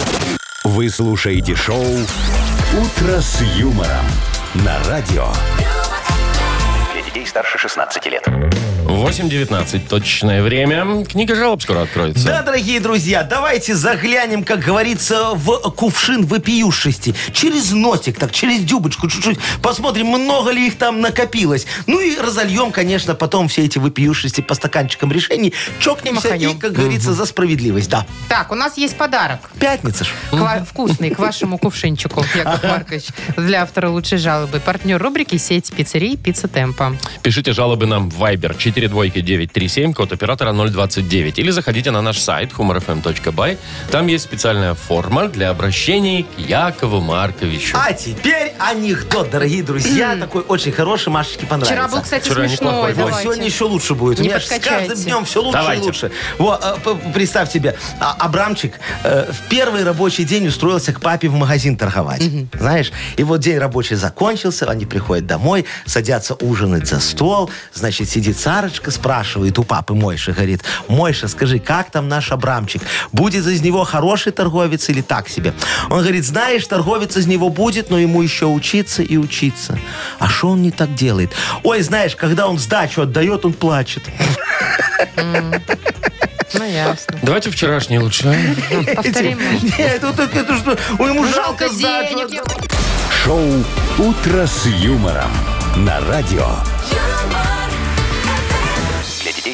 [SPEAKER 4] Вы слушаете шоу «Утро с юмором» на радио. Для детей старше 16 лет.
[SPEAKER 1] 8.19 точное время. Книга жалоб скоро откроется.
[SPEAKER 3] Да, дорогие друзья, давайте заглянем, как говорится, в кувшин вопиюшести. Через носик, так, через дюбочку чуть-чуть. Посмотрим, много ли их там накопилось. Ну и разольем, конечно, потом все эти вопиюшести по стаканчикам решений. Чокнемся
[SPEAKER 2] Маханем.
[SPEAKER 3] и, как говорится, за справедливость. Да.
[SPEAKER 2] Так, у нас есть подарок.
[SPEAKER 3] Пятница ж.
[SPEAKER 2] К ва- Вкусный, к вашему кувшинчику, Яков Маркович. Для автора лучшей жалобы. Партнер рубрики «Сеть пиццерий Пицца Темпа».
[SPEAKER 1] Пишите жалобы нам в Viber 42937, код оператора 029. Или заходите на наш сайт humorfm.by. Там есть специальная форма для обращений к Якову Марковичу.
[SPEAKER 3] А теперь анекдот, дорогие друзья. Такой очень хороший, Машечке понравится.
[SPEAKER 2] Вчера был, кстати,
[SPEAKER 1] Вчера
[SPEAKER 2] смешной.
[SPEAKER 1] неплохой был.
[SPEAKER 2] Давайте.
[SPEAKER 3] сегодня еще лучше будет.
[SPEAKER 2] Не
[SPEAKER 3] У меня ж с
[SPEAKER 2] подкачайте.
[SPEAKER 3] каждым днем все лучше
[SPEAKER 1] Давайте.
[SPEAKER 3] и лучше. Вот, э, п- представь себе, а- Абрамчик э, в первый рабочий день устроился к папе в магазин торговать. Знаешь, и вот день рабочий закончился, они приходят домой, садятся ужинать за стол. Значит, сидит Сарочка, спрашивает у папы Мойши, говорит, Мойша, скажи, как там наш Абрамчик? Будет из него хороший торговец или так себе? Он говорит, знаешь, торговец из него будет, но ему еще учиться и учиться. А что он не так делает? Ой, знаешь, когда он сдачу отдает, он плачет.
[SPEAKER 2] Ну, ясно.
[SPEAKER 1] Давайте вчерашний лучше. а?
[SPEAKER 2] Повторим.
[SPEAKER 3] Нет, вот это, это что? Ой, ему жалко сдачу
[SPEAKER 4] Шоу «Утро с юмором» на радио.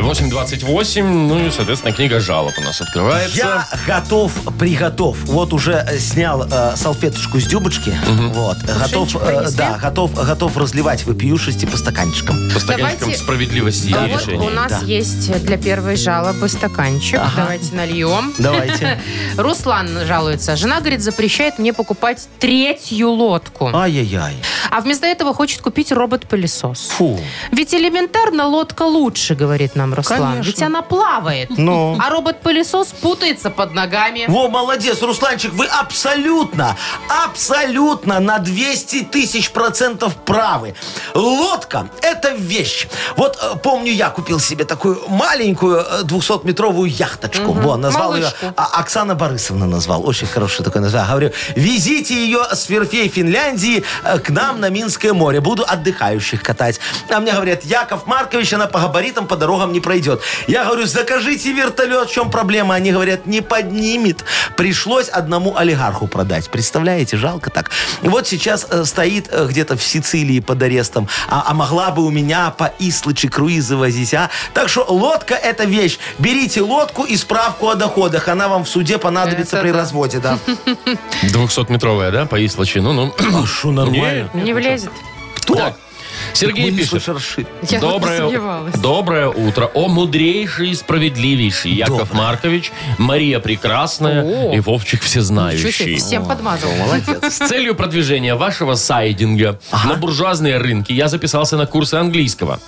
[SPEAKER 1] 8.28, ну и, соответственно, книга жалоб у нас открывается.
[SPEAKER 3] Я готов, приготов. Вот уже э, снял э, салфеточку с дюбочки. Вот. Готов, э, да, готов, готов разливать вопиюшести по стаканчикам.
[SPEAKER 1] По стаканчикам
[SPEAKER 2] Давайте-
[SPEAKER 1] справедливости
[SPEAKER 2] А
[SPEAKER 1] и
[SPEAKER 2] вот
[SPEAKER 1] решений.
[SPEAKER 2] у нас
[SPEAKER 3] Да.
[SPEAKER 2] есть для первой жалобы стаканчик. Давайте нальем.
[SPEAKER 3] Давайте.
[SPEAKER 2] Руслан жалуется. Жена, говорит, запрещает мне покупать третью лодку.
[SPEAKER 3] Ай-яй-яй.
[SPEAKER 2] А вместо этого хочет купить робот-пылесос.
[SPEAKER 3] Фу.
[SPEAKER 2] Ведь элементарно лодка лучше, говорит нам Руслан.
[SPEAKER 3] Конечно.
[SPEAKER 2] Ведь она плавает.
[SPEAKER 3] Ну.
[SPEAKER 2] А робот-пылесос путается под ногами.
[SPEAKER 3] Во, молодец, Русланчик, вы абсолютно, абсолютно на 200 тысяч процентов правы. Лодка – это вещь. Вот э, помню, я купил себе такую маленькую э, 200-метровую яхточку. Во, назвал ее,
[SPEAKER 2] Малышку.
[SPEAKER 3] а, Оксана Борисовна назвал. Очень хорошее такое название. Говорю, везите ее с верфей Финляндии э, к нам на Минское море. Буду отдыхающих катать. А мне говорят, Яков Маркович, она по габаритам, по дорогам не пройдет. Я говорю, закажите вертолет, в чем проблема? Они говорят, не поднимет. Пришлось одному олигарху продать. Представляете, жалко так. Вот сейчас э, стоит э, где-то в Сицилии под арестом, а, а могла бы у меня по Ислычи круизы возить, а? Так что лодка это вещь. Берите лодку и справку о доходах. Она вам в суде понадобится
[SPEAKER 2] Это
[SPEAKER 3] при
[SPEAKER 2] да.
[SPEAKER 3] разводе, да.
[SPEAKER 1] 200-метровая, да, по Ислачи? Ну, ну.
[SPEAKER 3] А что, нормально?
[SPEAKER 2] Не влезет.
[SPEAKER 3] Кто?
[SPEAKER 1] Так, Сергей
[SPEAKER 3] Ой,
[SPEAKER 1] пишет.
[SPEAKER 3] Расширит.
[SPEAKER 2] Я
[SPEAKER 1] Доброе, доброе утро. О мудрейший и справедливейший Яков
[SPEAKER 3] Доброе.
[SPEAKER 1] Маркович, Мария Прекрасная
[SPEAKER 2] О.
[SPEAKER 1] и Вовчик Всезнающий.
[SPEAKER 2] всем подмазал.
[SPEAKER 3] Молодец.
[SPEAKER 1] С целью продвижения вашего сайдинга на буржуазные рынки я записался на курсы английского.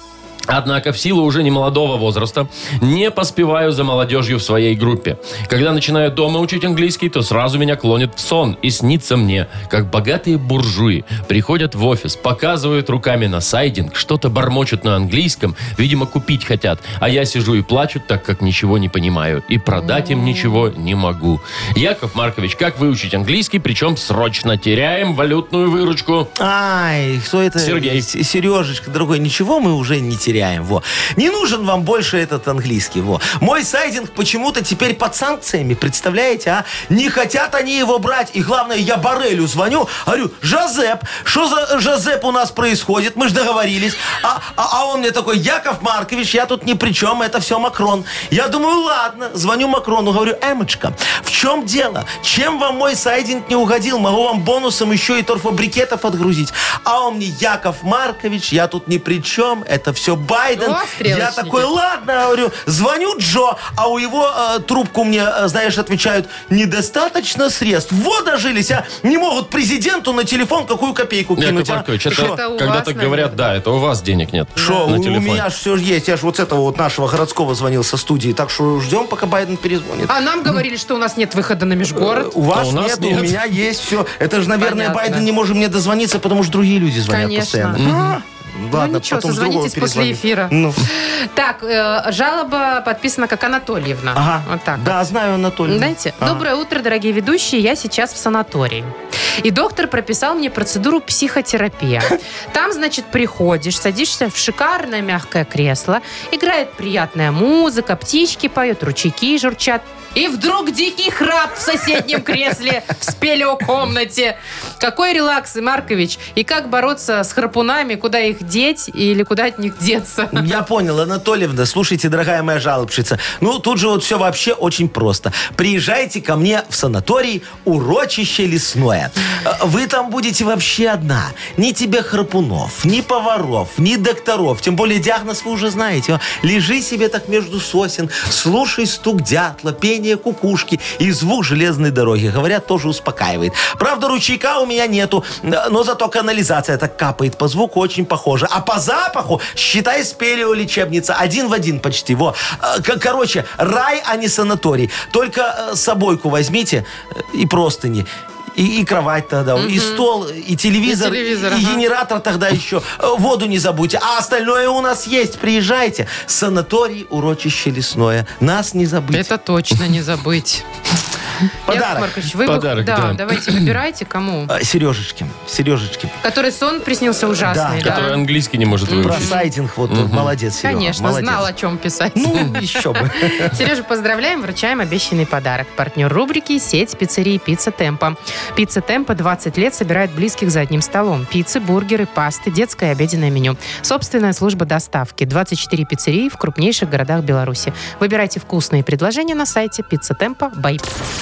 [SPEAKER 1] Однако в силу уже немолодого возраста не поспеваю за молодежью в своей группе. Когда начинаю дома учить английский, то сразу меня клонит в сон и снится мне, как богатые буржуи приходят в офис, показывают руками на сайдинг, что-то бормочут на английском, видимо, купить хотят, а я сижу и плачу, так как ничего не понимаю, и продать им ничего не могу. Яков Маркович, как выучить английский, причем срочно теряем валютную выручку?
[SPEAKER 3] Ай, кто это?
[SPEAKER 1] Сергей.
[SPEAKER 3] Сережечка, дорогой, ничего мы уже не теряем. Проверяем. Во. Не нужен вам больше этот английский. Во. Мой сайдинг почему-то теперь под санкциями, представляете, а? Не хотят они его брать. И главное, я Барелю звоню, говорю, Жозеп, что за Жозеп у нас происходит? Мы же договорились. А, а, а он мне такой, Яков Маркович, я тут ни при чем, это все Макрон. Я думаю, ладно, звоню Макрону, говорю, Эмочка, в чем дело? Чем вам мой сайдинг не угодил? Могу вам бонусом еще и торфобрикетов отгрузить. А он мне, Яков Маркович, я тут ни при чем, это все Байден.
[SPEAKER 2] О,
[SPEAKER 3] я такой, ладно, говорю, звоню Джо, а у его э, трубку мне, э, знаешь, отвечают, недостаточно средств. Вот дожились, а не могут президенту на телефон какую копейку
[SPEAKER 1] Яков
[SPEAKER 3] кинуть. а?
[SPEAKER 1] Маркович, это,
[SPEAKER 2] Это у
[SPEAKER 1] когда
[SPEAKER 2] вас,
[SPEAKER 1] так говорят, да, это у вас денег нет
[SPEAKER 3] Шо,
[SPEAKER 1] на
[SPEAKER 3] у, у меня же все есть. Я же вот с этого вот нашего городского звонил со студии. Так что ждем, пока Байден перезвонит.
[SPEAKER 2] А нам говорили, что у нас нет выхода на межгород.
[SPEAKER 3] У вас
[SPEAKER 1] А у нас
[SPEAKER 3] нет,
[SPEAKER 1] нет.
[SPEAKER 3] у меня есть все. Это же, наверное,
[SPEAKER 2] Понятно.
[SPEAKER 3] Байден не может мне дозвониться, потому что другие люди звонят
[SPEAKER 2] Конечно.
[SPEAKER 3] постоянно. А, Ладно,
[SPEAKER 2] ну ничего,
[SPEAKER 3] потом
[SPEAKER 2] созвонитесь после эфира.
[SPEAKER 3] Ну,
[SPEAKER 2] Так, э, жалоба подписана как Анатольевна.
[SPEAKER 3] ага.
[SPEAKER 2] Вот так. вот.
[SPEAKER 3] Да, знаю, Анатолий.
[SPEAKER 2] Знаете,
[SPEAKER 3] Ага.
[SPEAKER 2] доброе утро, дорогие ведущие. Я сейчас в санатории. И доктор прописал мне процедуру психотерапия. Там, значит, приходишь, садишься в шикарное мягкое кресло, играет приятная музыка, птички поют, ручейки журчат. И вдруг дикий храп в соседнем кресле в спелеокомнате. Какой релакс, Маркович. И как бороться с храпунами, куда их деть или куда от них деться?
[SPEAKER 3] Я понял, Анатольевна, слушайте, дорогая моя жалобщица. Ну, тут же вот все вообще очень просто. Приезжайте ко мне в санаторий «Урочище лесное». Э, Вы там будете вообще одна. Ни тебе храпунов, ни поваров, ни докторов. Тем более диагноз вы уже знаете. О, Лежи себе так между сосен, слушай стук дятла, пение кукушки и звук железной дороги. Говорят, тоже успокаивает. Правда, ручейка у меня нету, но зато канализация так капает. По звуку очень похоже. А по запаху, считай, спелеолечебница. Один в один почти. Во. Э, Короче, рай, а не санаторий. Только э, собойку возьмите э, и простыни. И, и кровать тогда, и стол, и телевизор,
[SPEAKER 2] И телевизор,
[SPEAKER 3] и
[SPEAKER 2] ага.
[SPEAKER 3] генератор тогда еще. Воду не забудьте. А остальное у нас есть. Приезжайте. Санаторий, урочище лесное. Нас не забыть.
[SPEAKER 2] Это точно не забыть.
[SPEAKER 3] Подарок.
[SPEAKER 2] Маркович, вы
[SPEAKER 1] Подарок,
[SPEAKER 2] да,
[SPEAKER 1] да.
[SPEAKER 2] давайте выбирайте кому.
[SPEAKER 3] Э, Сережечки. Сережечки.
[SPEAKER 2] Который сон приснился ужасный,
[SPEAKER 3] Да,
[SPEAKER 2] да?
[SPEAKER 1] Который английский не может
[SPEAKER 3] Про
[SPEAKER 1] выучить.
[SPEAKER 3] сайдинг. Вот молодец, Серега.
[SPEAKER 2] Конечно,
[SPEAKER 3] молодец.
[SPEAKER 2] знал, о чем писать.
[SPEAKER 3] Ну, еще бы.
[SPEAKER 2] Сережа, поздравляем, вручаем обещанный подарок. Партнер рубрики «Сеть пиццерий Пицца Темпа». Пицца Темпа 20 лет собирает близких за одним столом. Пиццы, бургеры, пасты, детское обеденное меню. Собственная служба доставки. 24 пиццерии в крупнейших городах Беларуси. Выбирайте вкусные предложения на сайте Пицца Темпа. Бай.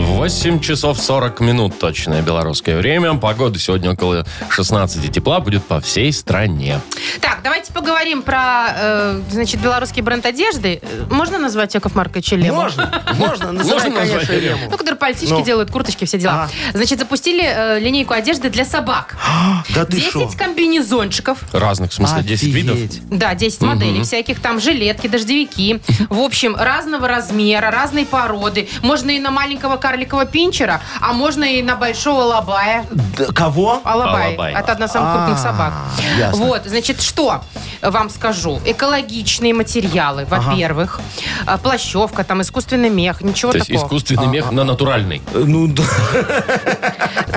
[SPEAKER 1] 8 часов 40 минут точное белорусское время. Погода сегодня около 16 тепла будет по всей стране.
[SPEAKER 2] Так, давайте поговорим про, э, значит, белорусский бренд одежды. Можно назвать Яков Марковича Лему?
[SPEAKER 3] Можно, можно, называй,
[SPEAKER 1] Можно назвать
[SPEAKER 3] конечно,
[SPEAKER 1] Лему?
[SPEAKER 2] Ну, которые пальтички
[SPEAKER 3] Ну.
[SPEAKER 2] делают, курточки, все дела.
[SPEAKER 3] Ага.
[SPEAKER 2] Значит, запустили э, линейку одежды для собак.
[SPEAKER 3] Да ты
[SPEAKER 2] 10
[SPEAKER 3] шо?
[SPEAKER 2] комбинезончиков.
[SPEAKER 1] Разных, в смысле, 10 видов.
[SPEAKER 3] Офигеть.
[SPEAKER 2] Да, 10 моделей всяких. Там жилетки, дождевики. В общем, разного размера, разной породы. Можно и на маленького карликового пинчера, а можно и на большого лобая.
[SPEAKER 3] Да, Кого?
[SPEAKER 2] Алабай.
[SPEAKER 1] Алабай.
[SPEAKER 2] Это одна из самых крупных
[SPEAKER 3] А,
[SPEAKER 2] собак.
[SPEAKER 3] ясно.
[SPEAKER 2] Вот, значит, что вам скажу? Экологичные материалы, во-первых. А, Плащевка, там искусственный мех, ничего
[SPEAKER 1] То есть
[SPEAKER 2] такого.
[SPEAKER 1] искусственный мех на натуральный.
[SPEAKER 3] Э, Ну, да.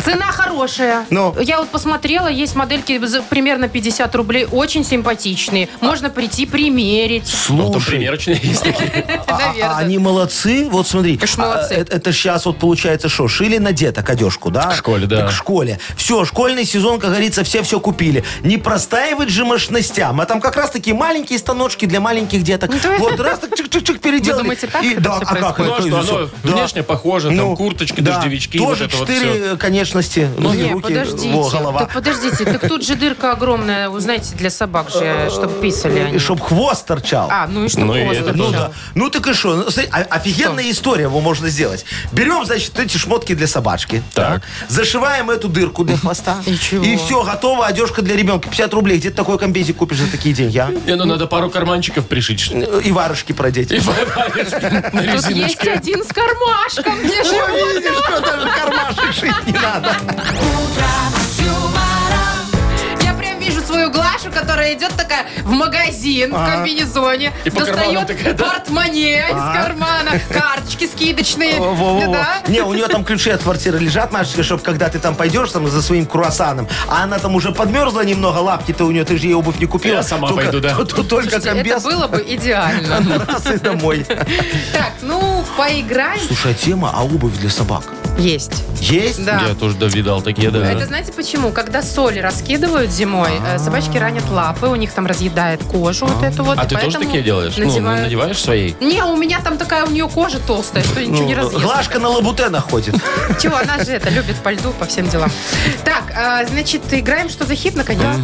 [SPEAKER 2] Цена хорошая.
[SPEAKER 3] Ну?
[SPEAKER 2] Я вот посмотрела, есть модельки за примерно 50 рублей, очень симпатичные. Можно прийти примерить.
[SPEAKER 1] Ну, там
[SPEAKER 3] Слушай,
[SPEAKER 1] примерочные есть такие.
[SPEAKER 3] а- а
[SPEAKER 2] Наверное.
[SPEAKER 3] они молодцы. Вот смотри.
[SPEAKER 2] Конечно, молодцы.
[SPEAKER 3] а, э- Это сейчас вот получается что? Шили на деток одежку, да?
[SPEAKER 1] В школе, да.
[SPEAKER 3] Так в школе. Все, школьный сезон, как говорится, все все купили. Не простаивать же мощностям. А там как раз такие маленькие станочки для маленьких деток.
[SPEAKER 2] Ну.
[SPEAKER 3] Вот раз так чик-чик-чик переделали.
[SPEAKER 2] думаете, так
[SPEAKER 3] И-
[SPEAKER 2] это
[SPEAKER 3] да, а как?
[SPEAKER 1] Ну, а
[SPEAKER 3] это?
[SPEAKER 1] что, оно
[SPEAKER 3] Да.
[SPEAKER 1] внешне похоже, там
[SPEAKER 3] Ну,
[SPEAKER 1] курточки,
[SPEAKER 3] да.
[SPEAKER 1] дождевички,
[SPEAKER 3] Тоже
[SPEAKER 1] вот вот
[SPEAKER 3] четыре э, конечности. Ноги,
[SPEAKER 2] Не,
[SPEAKER 3] руки,
[SPEAKER 2] подождите,
[SPEAKER 3] во, голова.
[SPEAKER 2] так подождите, так тут же дырка огромная, вы знаете, для собак же, чтобы писали они.
[SPEAKER 3] И чтоб хвост торчал.
[SPEAKER 2] А, ну и что
[SPEAKER 1] Ну
[SPEAKER 2] хвост
[SPEAKER 1] это
[SPEAKER 3] Ну
[SPEAKER 2] торчал.
[SPEAKER 3] да. Ну так и что? Ну, смотри, о- офигенная история его можно сделать. Берем, значит, эти шмотки для собачки.
[SPEAKER 1] Так.
[SPEAKER 3] Зашиваем эту дырку для хвоста.
[SPEAKER 2] И чего?
[SPEAKER 3] И все, готово. Одежка для ребенка. 50 рублей. Где ты такой комбезик купишь за такие деньги, а?
[SPEAKER 1] Не, ну надо пару карманчиков пришить. что-
[SPEAKER 3] И варежки продеть.
[SPEAKER 1] И варежки на
[SPEAKER 2] Тут есть
[SPEAKER 1] резиночке.
[SPEAKER 2] один с кармашком для
[SPEAKER 3] Ой,
[SPEAKER 2] животных.
[SPEAKER 3] видишь, что даже кармашек шить не надо.
[SPEAKER 2] Свою Глашу, которая идет такая в магазин в комбинезоне,
[SPEAKER 1] И по карманам
[SPEAKER 2] достает
[SPEAKER 1] такая, да?
[SPEAKER 2] портмоне из кармана, карточки скидочные.
[SPEAKER 3] Во-во-во.
[SPEAKER 2] Да?
[SPEAKER 3] Не, у нее там ключи от квартиры лежат, Машечка, чтобы когда ты там пойдешь там за своим круассаном, а она там уже подмерзла немного, лапки-то у нее, ты же ей обувь не купила.
[SPEAKER 1] Я сама
[SPEAKER 3] Только-
[SPEAKER 1] пойду, да.
[SPEAKER 3] то- то Только
[SPEAKER 2] Слушайте, это
[SPEAKER 3] комбез,
[SPEAKER 2] было бы идеально.
[SPEAKER 3] раз и домой.
[SPEAKER 2] Так, ну, поиграем.
[SPEAKER 3] Слушай, а тема, а обувь для собак?
[SPEAKER 2] Есть.
[SPEAKER 3] Есть?
[SPEAKER 2] Да.
[SPEAKER 1] Я тоже да, видал такие, да.
[SPEAKER 2] Это знаете почему? Когда соли раскидывают зимой, э, собачки ранят лапы, у них там разъедает кожу вот эту вот.
[SPEAKER 1] А
[SPEAKER 2] и
[SPEAKER 1] ты тоже
[SPEAKER 2] поэтому
[SPEAKER 1] такие делаешь? Ну,
[SPEAKER 2] надевают-
[SPEAKER 1] надеваешь своей?
[SPEAKER 2] Не, у меня там такая у нее кожа толстая, что ничего не
[SPEAKER 3] Ну,
[SPEAKER 2] разъест.
[SPEAKER 3] Глашка на лабутенах ходит.
[SPEAKER 2] Чего, она же это любит по льду, по всем делам. Так, а, значит, играем «Что за хит» наконец-то.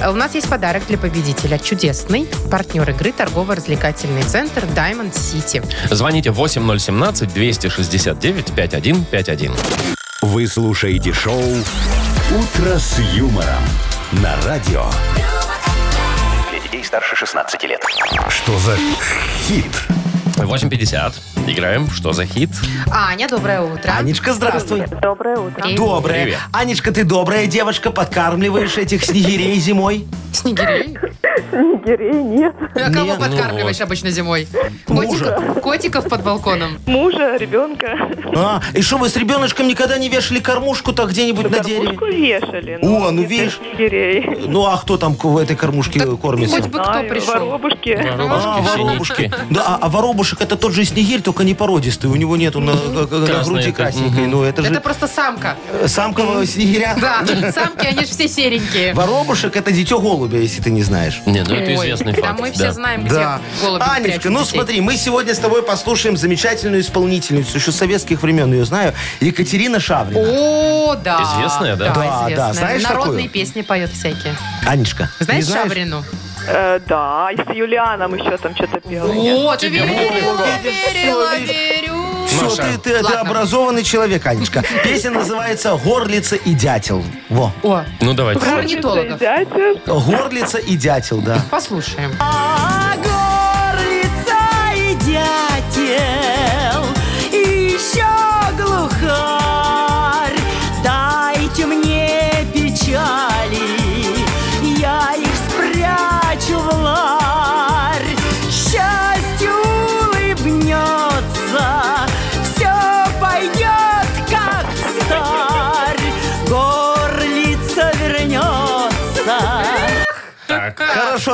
[SPEAKER 2] А, У нас есть подарок для победителя. Чудесный. Партнер игры торгово-развлекательный центр Diamond City.
[SPEAKER 1] Звоните 8017-269-5151.
[SPEAKER 4] Вы слушаете шоу «Утро с юмором» на радио.
[SPEAKER 8] Для детей старше 16 лет.
[SPEAKER 4] Что за хит?
[SPEAKER 1] 8.50. Играем. Что за хит?
[SPEAKER 2] Аня, доброе утро.
[SPEAKER 3] Анечка, здравствуй.
[SPEAKER 7] Доброе утро.
[SPEAKER 2] Привет.
[SPEAKER 3] Добрая.
[SPEAKER 1] Привет.
[SPEAKER 3] Анечка, ты добрая девочка, подкармливаешь этих снегирей зимой.
[SPEAKER 2] Снегирей?
[SPEAKER 7] Снегирей нет.
[SPEAKER 2] А кого
[SPEAKER 3] Нет, ну
[SPEAKER 2] подкармливаешь обычно зимой? Котиков, котиков под балконом.
[SPEAKER 7] Мужа, ребенка.
[SPEAKER 3] А, и что, вы с ребеночком никогда не вешали кормушку-то где-нибудь на дереве?
[SPEAKER 7] Кормушку вешали.
[SPEAKER 3] О, ну видишь.
[SPEAKER 7] Снегирей.
[SPEAKER 3] Ну, а кто там в этой кормушке кормится?
[SPEAKER 2] Хоть бы кто
[SPEAKER 7] Знаю,
[SPEAKER 2] пришел.
[SPEAKER 7] Воробушки.
[SPEAKER 3] А,
[SPEAKER 1] Воробушки.
[SPEAKER 3] Да, а, а воробушек это тот же снегирь, только не породистый. У него нету на, груди красненькой. Ну, это
[SPEAKER 2] Это
[SPEAKER 3] же
[SPEAKER 2] просто самка.
[SPEAKER 3] самка снегиря.
[SPEAKER 2] Да, самки, они же все серенькие.
[SPEAKER 3] Воробушек это дитё голубя, если ты не знаешь.
[SPEAKER 1] Не, ну это
[SPEAKER 2] Ой,
[SPEAKER 1] известный
[SPEAKER 2] Да
[SPEAKER 1] факт.
[SPEAKER 2] мы все
[SPEAKER 1] да.
[SPEAKER 2] знаем, где
[SPEAKER 3] Да.
[SPEAKER 2] голуби
[SPEAKER 3] Анечка,
[SPEAKER 2] прячут
[SPEAKER 3] ну
[SPEAKER 2] детей.
[SPEAKER 3] смотри, мы сегодня с тобой послушаем замечательную исполнительницу, еще с советских времен ее знаю, Екатерина Шаврина.
[SPEAKER 2] О, да.
[SPEAKER 1] Известная, да?
[SPEAKER 3] Да, да.
[SPEAKER 2] известная.
[SPEAKER 3] Знаешь
[SPEAKER 2] Народные
[SPEAKER 3] такую?
[SPEAKER 2] песни поет всякие.
[SPEAKER 3] Анечка,
[SPEAKER 2] Знаешь Шаврину?
[SPEAKER 7] Э, да, и с Юлианом еще там что-то пела.
[SPEAKER 2] О, ты верила, верила, верю.
[SPEAKER 3] Все,
[SPEAKER 1] Маша.
[SPEAKER 3] ты, ты, ты
[SPEAKER 2] Ладно.
[SPEAKER 3] образованный человек, Анечка. Песня называется «Горлица и дятел». Во.
[SPEAKER 2] О,
[SPEAKER 1] Ну давайте.
[SPEAKER 2] про орнитологов.
[SPEAKER 7] Дядя,
[SPEAKER 3] Горлица и дятел, да.
[SPEAKER 2] Послушаем.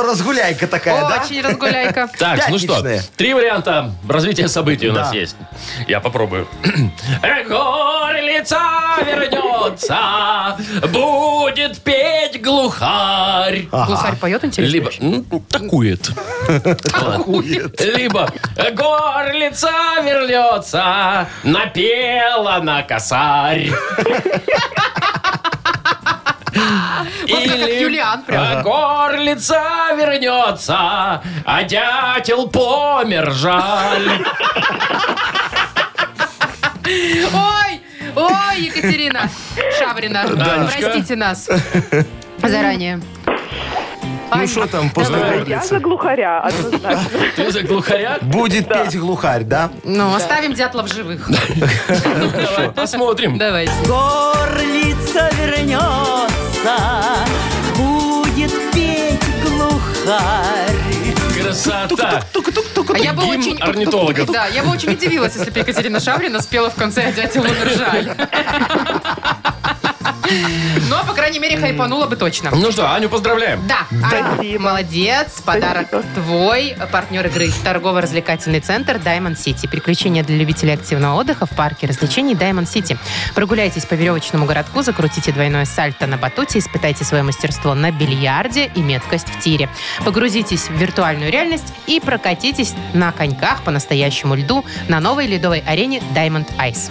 [SPEAKER 3] Разгуляйка такая, да?
[SPEAKER 2] Очень разгуляйка.
[SPEAKER 1] Так, ну что,
[SPEAKER 3] Пятничная.
[SPEAKER 1] три варианта развития событий у нас есть. Я попробую. Горлица вернется, будет петь глухарь.
[SPEAKER 2] Глухарь поет, интересно?
[SPEAKER 1] Либо м, такует. Либо горлица вернется, напела на косарь.
[SPEAKER 2] Вот как Юлиан прям.
[SPEAKER 1] Горлица вернется, а дятел помер, жаль.
[SPEAKER 2] Ой, ой, Екатерина Шаврина, простите нас заранее.
[SPEAKER 3] Ну что там после
[SPEAKER 7] я за глухаря, однозначно.
[SPEAKER 1] Ты за глухаря?
[SPEAKER 3] Будет петь глухарь, да?
[SPEAKER 2] Ну, оставим дятла в живых.
[SPEAKER 1] Давай посмотрим.
[SPEAKER 2] Давайте.
[SPEAKER 9] Горлица вернется, будет петь глухарь.
[SPEAKER 1] Красота.
[SPEAKER 2] А я бы
[SPEAKER 1] Гимн
[SPEAKER 2] очень...
[SPEAKER 1] орнитологов.
[SPEAKER 2] Да, я бы очень удивилась, если бы Екатерина Шаврина спела в конце «А дятел умер, жаль». Но, по крайней мере, хайпанула бы точно.
[SPEAKER 1] Ну что, Аню поздравляем.
[SPEAKER 2] Да, Ань,
[SPEAKER 7] Спасибо.
[SPEAKER 2] молодец. Подарок твой. Партнер игры торгово-развлекательный центр Diamond City. Приключения для любителей активного отдыха в парке развлечений Diamond City. Прогуляйтесь по веревочному городку, закрутите двойное сальто на батуте, испытайте свое мастерство на бильярде и меткость в тире. Погрузитесь в виртуальную реальность и прокатитесь на коньках по настоящему льду на новой ледовой арене Diamond Ice.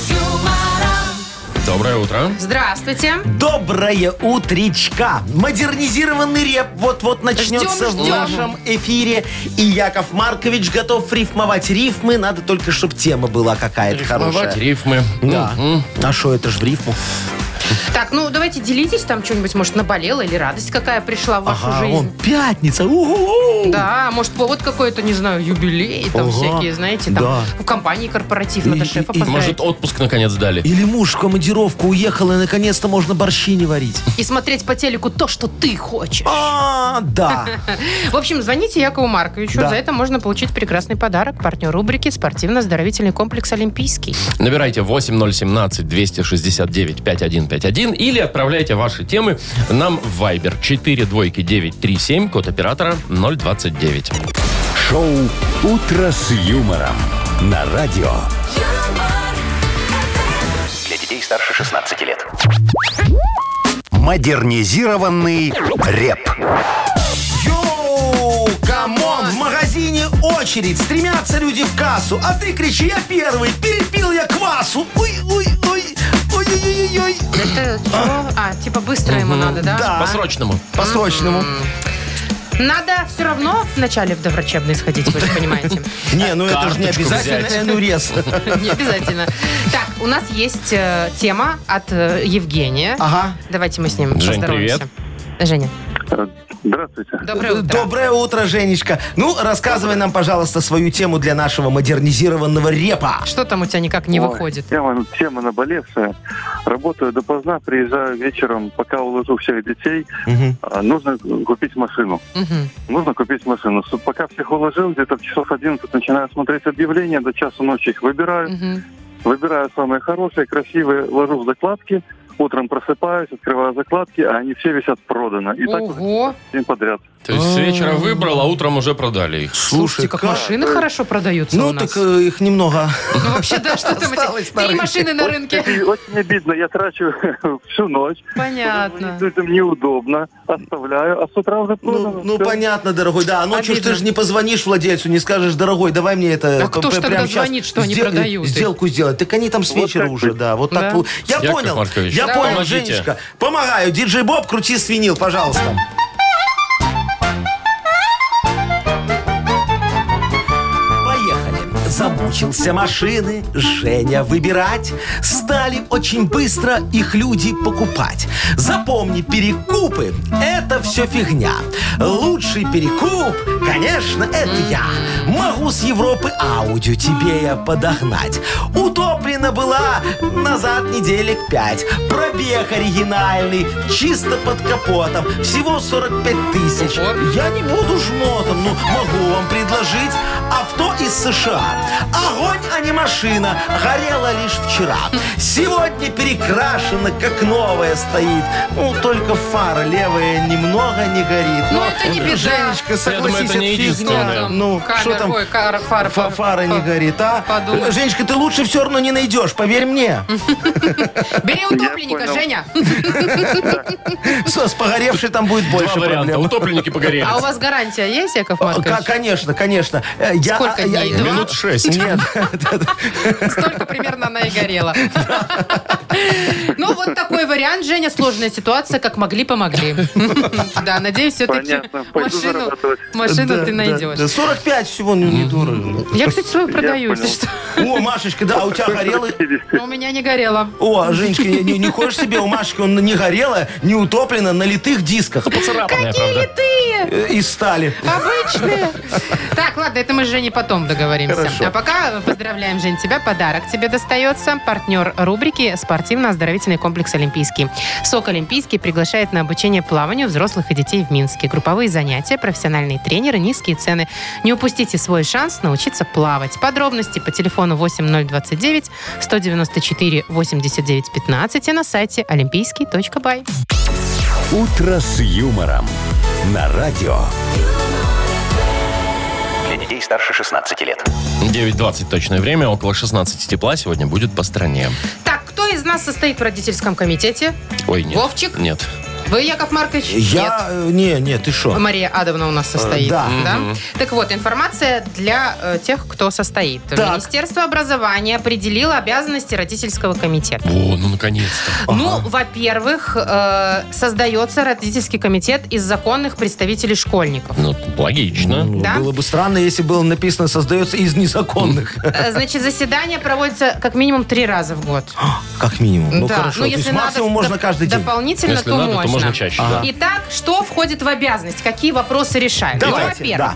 [SPEAKER 1] Доброе утро.
[SPEAKER 2] Здравствуйте.
[SPEAKER 3] Доброе утречка! Модернизированный реп вот-вот начнется
[SPEAKER 2] Ждем,
[SPEAKER 3] в
[SPEAKER 2] ждем.
[SPEAKER 3] нашем эфире. И Яков Маркович готов рифмовать рифмы. Надо только, чтобы тема была какая-то
[SPEAKER 1] Рифмовать
[SPEAKER 3] хорошая.
[SPEAKER 1] рифмы.
[SPEAKER 3] Да.
[SPEAKER 1] Мгм.
[SPEAKER 3] А что, это ж в рифму?
[SPEAKER 2] Так, ну давайте делитесь, там что-нибудь, может, наболело или радость какая пришла в вашу
[SPEAKER 3] Ага,
[SPEAKER 2] жизнь.
[SPEAKER 3] вон, пятница. у-ху-ху.
[SPEAKER 2] Да, может, повод какой-то, не знаю, юбилей, там
[SPEAKER 3] Ага,
[SPEAKER 2] всякие, знаете, там
[SPEAKER 3] да.
[SPEAKER 2] в компании корпоратив, надо
[SPEAKER 3] И-
[SPEAKER 2] шефа
[SPEAKER 3] и- и-
[SPEAKER 2] поздравить.
[SPEAKER 1] Может, отпуск наконец дали.
[SPEAKER 3] Или муж в командировку уехал, и наконец-то можно борщи не варить.
[SPEAKER 2] И смотреть по телеку то, что ты хочешь.
[SPEAKER 3] А, да.
[SPEAKER 2] В общем, звоните Якову Марковичу.
[SPEAKER 3] Да.
[SPEAKER 2] За это можно получить прекрасный подарок. Партнер рубрики «Спортивно-оздоровительный комплекс Олимпийский».
[SPEAKER 1] Набирайте 8017-269-5151 или отправляйте ваши темы нам в Viber 42937, код оператора 029.
[SPEAKER 4] Шоу «Утро с юмором» на радио.
[SPEAKER 8] Для детей старше 16 лет.
[SPEAKER 4] Модернизированный реп.
[SPEAKER 3] Yo, come on, в магазине очередь, стремятся люди в кассу, а ты кричи, я первый, перепил я квасу. Ой, ой, ой, ой, ой, ой, ой.
[SPEAKER 2] Это чего? А, типа быстро ему надо, да?
[SPEAKER 3] Да.
[SPEAKER 1] По-срочному.
[SPEAKER 3] По-срочному.
[SPEAKER 2] Надо все равно вначале в доврачебный сходить, вы же понимаете.
[SPEAKER 3] Не, ну это же не
[SPEAKER 1] Карточку
[SPEAKER 3] обязательно
[SPEAKER 1] взять.
[SPEAKER 3] энурез.
[SPEAKER 2] Не обязательно. Так, у нас есть тема от Евгения.
[SPEAKER 3] Ага.
[SPEAKER 2] Давайте мы с ним
[SPEAKER 1] Жень,
[SPEAKER 2] поздороваемся. Женя,
[SPEAKER 6] Здравствуйте.
[SPEAKER 2] доброе утро.
[SPEAKER 3] Доброе утро, Женечка. Ну, рассказывай нам, пожалуйста, свою тему для нашего модернизированного репа.
[SPEAKER 2] Что там у тебя никак не
[SPEAKER 6] Ой,
[SPEAKER 2] выходит?
[SPEAKER 6] Тема, тема наболевшая. Работаю допоздна, приезжаю вечером, пока уложу всех детей. А, Нужно купить машину.
[SPEAKER 2] Мгм.
[SPEAKER 6] Нужно купить машину. Пока всех уложил, где-то в часов 11 начинаю смотреть объявления, до часу ночи их выбираю.
[SPEAKER 2] Мгм.
[SPEAKER 6] Выбираю самые хорошие, красивые, ложу в закладки. Утром просыпаюсь, открываю закладки, а они все висят продано. И так
[SPEAKER 2] Ого.
[SPEAKER 6] день подряд.
[SPEAKER 1] То есть с вечера выбрал, а утром уже продали их.
[SPEAKER 2] Слушайте, как машины хорошо продаются у
[SPEAKER 3] Ну,
[SPEAKER 2] нас.
[SPEAKER 3] так э, их немного.
[SPEAKER 2] Ну, вообще, да, что там
[SPEAKER 3] Осталось
[SPEAKER 2] эти
[SPEAKER 3] на
[SPEAKER 2] три
[SPEAKER 3] рынке.
[SPEAKER 2] машины на рынке.
[SPEAKER 6] Очень, очень обидно, я трачу всю ночь.
[SPEAKER 2] Понятно.
[SPEAKER 6] Людям неудобно, оставляю, а с утра уже продано.
[SPEAKER 3] Ну, ну
[SPEAKER 6] Всё.
[SPEAKER 3] понятно, дорогой, да. А ночью ж
[SPEAKER 2] Обидно.
[SPEAKER 3] ты же не позвонишь владельцу, не скажешь, дорогой, давай мне это...
[SPEAKER 2] А кто ж
[SPEAKER 3] п-
[SPEAKER 2] тогда
[SPEAKER 3] прямо щас
[SPEAKER 2] звонит, что они
[SPEAKER 3] сдел-
[SPEAKER 2] продают их?
[SPEAKER 3] Сделку сделать. Так они там с
[SPEAKER 6] Вот
[SPEAKER 3] вечера
[SPEAKER 6] так
[SPEAKER 3] уже,
[SPEAKER 6] быть.
[SPEAKER 3] да. Вот
[SPEAKER 2] Да.
[SPEAKER 3] так. пол- Я
[SPEAKER 1] Яков
[SPEAKER 3] понял.
[SPEAKER 1] Маркович,
[SPEAKER 3] Я понял. Женечка. Помогаю. Диджей Боб, крути свинил, пожалуйста. Замучился машины Женя выбирать. Стали очень быстро их люди покупать. Запомни, перекупы – это все фигня. Лучший перекуп, конечно, это я. Могу с Европы аудио тебе я подогнать. Утоплена была назад неделек пять. Пробег оригинальный, чисто под капотом. Всего 45 тысяч. Я не буду жмотом, но могу вам предложить авто из США. Огонь, а не машина, горела лишь вчера. Сегодня перекрашена, как новая стоит. Ну, только фара левая немного не горит.
[SPEAKER 2] Ну, это не беда.
[SPEAKER 3] Женечка,
[SPEAKER 1] Я думаю,
[SPEAKER 3] согласись,
[SPEAKER 1] это не
[SPEAKER 3] фигня. Ну, что там?
[SPEAKER 2] ой, кара- фара,
[SPEAKER 3] Фа- Фара не горит, а?
[SPEAKER 2] Подумай.
[SPEAKER 3] Женечка, ты лучше все равно не найдешь, поверь мне.
[SPEAKER 2] Бери утопленника. Женя.
[SPEAKER 3] С, с погоревшей там будет
[SPEAKER 1] Два
[SPEAKER 3] больше
[SPEAKER 1] варианта.
[SPEAKER 3] проблем.
[SPEAKER 1] Утопленники погорели.
[SPEAKER 2] А у вас гарантия есть, Яков Маркович?
[SPEAKER 3] Конечно, конечно. Э, Я,
[SPEAKER 2] Сколько
[SPEAKER 3] я-
[SPEAKER 2] дней?
[SPEAKER 1] Минут шесть.
[SPEAKER 3] Нет,
[SPEAKER 2] Столько примерно она и горела. Ну, вот такой вариант, Женя. Сложная ситуация, как могли, помогли. Да, надеюсь, все-таки машину, машину ты найдешь.
[SPEAKER 3] да. 45 всего, ну не дорого.
[SPEAKER 2] Я, кстати, свою продаю, если что.
[SPEAKER 3] О, Машечка, да, у тебя горело.
[SPEAKER 2] У меня не горело.
[SPEAKER 3] О, Женечка, не, не- хочешь себе у Машечки, он не горело, не утоплено, на литых дисках
[SPEAKER 1] правда.
[SPEAKER 2] Ты!
[SPEAKER 3] э, из стали.
[SPEAKER 2] Обычные. Так, ладно, это мы с Женей потом договоримся. А пока поздравляем, Жень, тебя. Подарок тебе достается. Партнер рубрики «Спортивно-оздоровительный комплекс Олимпийский». СОК Олимпийский приглашает на обучение плаванию взрослых и детей в Минске. Групповые занятия, профессиональные тренеры, низкие цены. Не упустите свой шанс научиться плавать. Подробности по телефону 8029 194 89 15 и на сайте олимпийский.бай.
[SPEAKER 4] «Утро с юмором» на радио.
[SPEAKER 8] Детей старше 16 лет.
[SPEAKER 1] 9.20 точное время, около 16 тепла сегодня будет по стране.
[SPEAKER 2] Так, кто из нас состоит в родительском комитете?
[SPEAKER 1] Ой, нет.
[SPEAKER 2] Вовчик?
[SPEAKER 1] Нет.
[SPEAKER 2] Вы, Яков Маркович?
[SPEAKER 3] Я... э, Не, не, ты что?
[SPEAKER 2] Мария Адовна у нас состоит.
[SPEAKER 3] да.
[SPEAKER 2] Так вот, информация для э, тех, кто состоит.
[SPEAKER 3] Так.
[SPEAKER 2] Министерство образования определило обязанности родительского комитета.
[SPEAKER 1] О, ну наконец-то.
[SPEAKER 2] Ну, во-первых, э, создается родительский комитет из законных представителей школьников.
[SPEAKER 1] Ну, логично.
[SPEAKER 3] Ну,
[SPEAKER 2] Да?
[SPEAKER 3] Было бы странно, если было написано «создается из незаконных».
[SPEAKER 2] Э, Значит, заседание проводится как минимум три раза в год.
[SPEAKER 3] как минимум. Ну
[SPEAKER 2] да,
[SPEAKER 3] хорошо,
[SPEAKER 2] ну
[SPEAKER 3] то
[SPEAKER 2] если
[SPEAKER 3] есть
[SPEAKER 2] надо
[SPEAKER 3] максимум можно каждый день.
[SPEAKER 2] дополнительно,
[SPEAKER 1] Если
[SPEAKER 2] то,
[SPEAKER 1] надо, то
[SPEAKER 2] можно.
[SPEAKER 1] Можно чаще, да.
[SPEAKER 2] Итак, что входит в обязанность? Какие вопросы решаем?
[SPEAKER 3] Давайте,
[SPEAKER 2] ну, во-первых,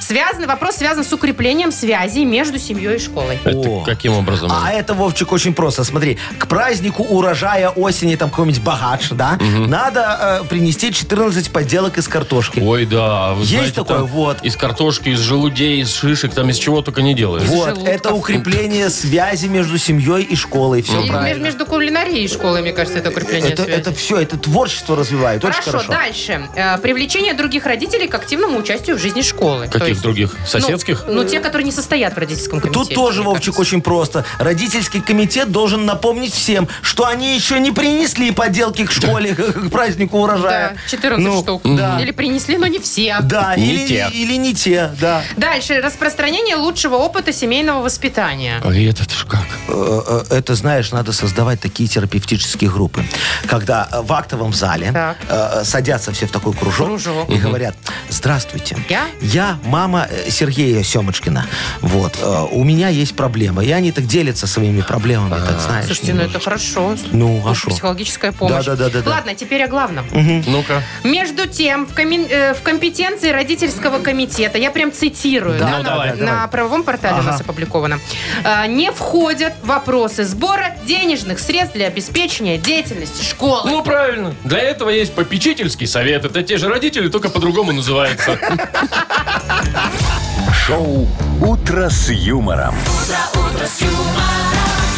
[SPEAKER 2] связан, вопрос связан с укреплением связей между семьей и школой.
[SPEAKER 1] Это
[SPEAKER 3] О.
[SPEAKER 1] каким образом?
[SPEAKER 3] А это, Вовчик, очень просто. Смотри, к празднику урожая осени, там какой-нибудь богач, да, надо э, принести 14 подделок из картошки.
[SPEAKER 1] Ой, да. Вы
[SPEAKER 3] Есть
[SPEAKER 1] знаете,
[SPEAKER 3] такое?
[SPEAKER 1] там
[SPEAKER 3] Вот.
[SPEAKER 1] Из картошки, из желудей, из шишек, там из чего только не делают.
[SPEAKER 3] Вот,
[SPEAKER 2] желудков.
[SPEAKER 3] это укрепление связи между семьей и школой. Все
[SPEAKER 2] И
[SPEAKER 3] правильно.
[SPEAKER 2] между, между кулинарией и школой, мне кажется, это укрепление
[SPEAKER 3] Это,
[SPEAKER 2] связи.
[SPEAKER 3] это все, это творчество развивает. Очень
[SPEAKER 2] Хорошо,
[SPEAKER 3] хорошо.
[SPEAKER 2] дальше. Э, привлечение других родителей к активному участию в жизни школы. То
[SPEAKER 1] Каких
[SPEAKER 2] есть,
[SPEAKER 1] других? Соседских?
[SPEAKER 2] Ну, ну, те, которые не состоят в родительском комитете.
[SPEAKER 3] Тут тоже,
[SPEAKER 2] мне
[SPEAKER 3] Вовчик,
[SPEAKER 2] кажется.
[SPEAKER 3] очень просто. Родительский комитет должен напомнить всем, что они еще не принесли поделки к школе, к празднику
[SPEAKER 2] Да,
[SPEAKER 3] урожая.
[SPEAKER 2] 14
[SPEAKER 3] Ну,
[SPEAKER 2] штук.
[SPEAKER 3] да.
[SPEAKER 2] Или принесли, но не все.
[SPEAKER 3] Да,
[SPEAKER 1] Не
[SPEAKER 3] или,
[SPEAKER 1] те.
[SPEAKER 3] или не те, да.
[SPEAKER 2] Дальше. Распространение лучшего опыта семейного воспитания.
[SPEAKER 1] А это ж как?
[SPEAKER 3] Э, э, Это, знаешь, надо создавать такие терапевтические группы. Когда э, в актовом зале
[SPEAKER 2] Так.
[SPEAKER 3] э, садятся все в такой кружок,
[SPEAKER 2] Кружок.
[SPEAKER 3] и говорят, здравствуйте.
[SPEAKER 2] Я?
[SPEAKER 3] Я мама э, Сергея Семочкина. Вот. э, У меня есть проблема. И они так делятся своими проблемами, так знаешь.
[SPEAKER 2] Слушайте, ну это хорошо.
[SPEAKER 3] Ну, а шо?
[SPEAKER 2] Психологическая помощь.
[SPEAKER 3] Да-да-да-да-да.
[SPEAKER 2] Ладно, теперь о главном.
[SPEAKER 1] Ну-ка.
[SPEAKER 2] Между тем, в, коми- э, в компетенции родительского комитета, я прям цитирую,
[SPEAKER 3] Да,
[SPEAKER 2] да,
[SPEAKER 1] ну,
[SPEAKER 2] на,
[SPEAKER 1] давай,
[SPEAKER 2] на
[SPEAKER 3] давай.
[SPEAKER 2] правовом портале у нас опубликовано, э, не входят вопросы сбора денежных средств для обеспечения деятельности школы.
[SPEAKER 1] Ну, правильно. Для этого есть попечительский совет. Это те же родители, только по-другому называются.
[SPEAKER 4] Шоу «Утро с юмором».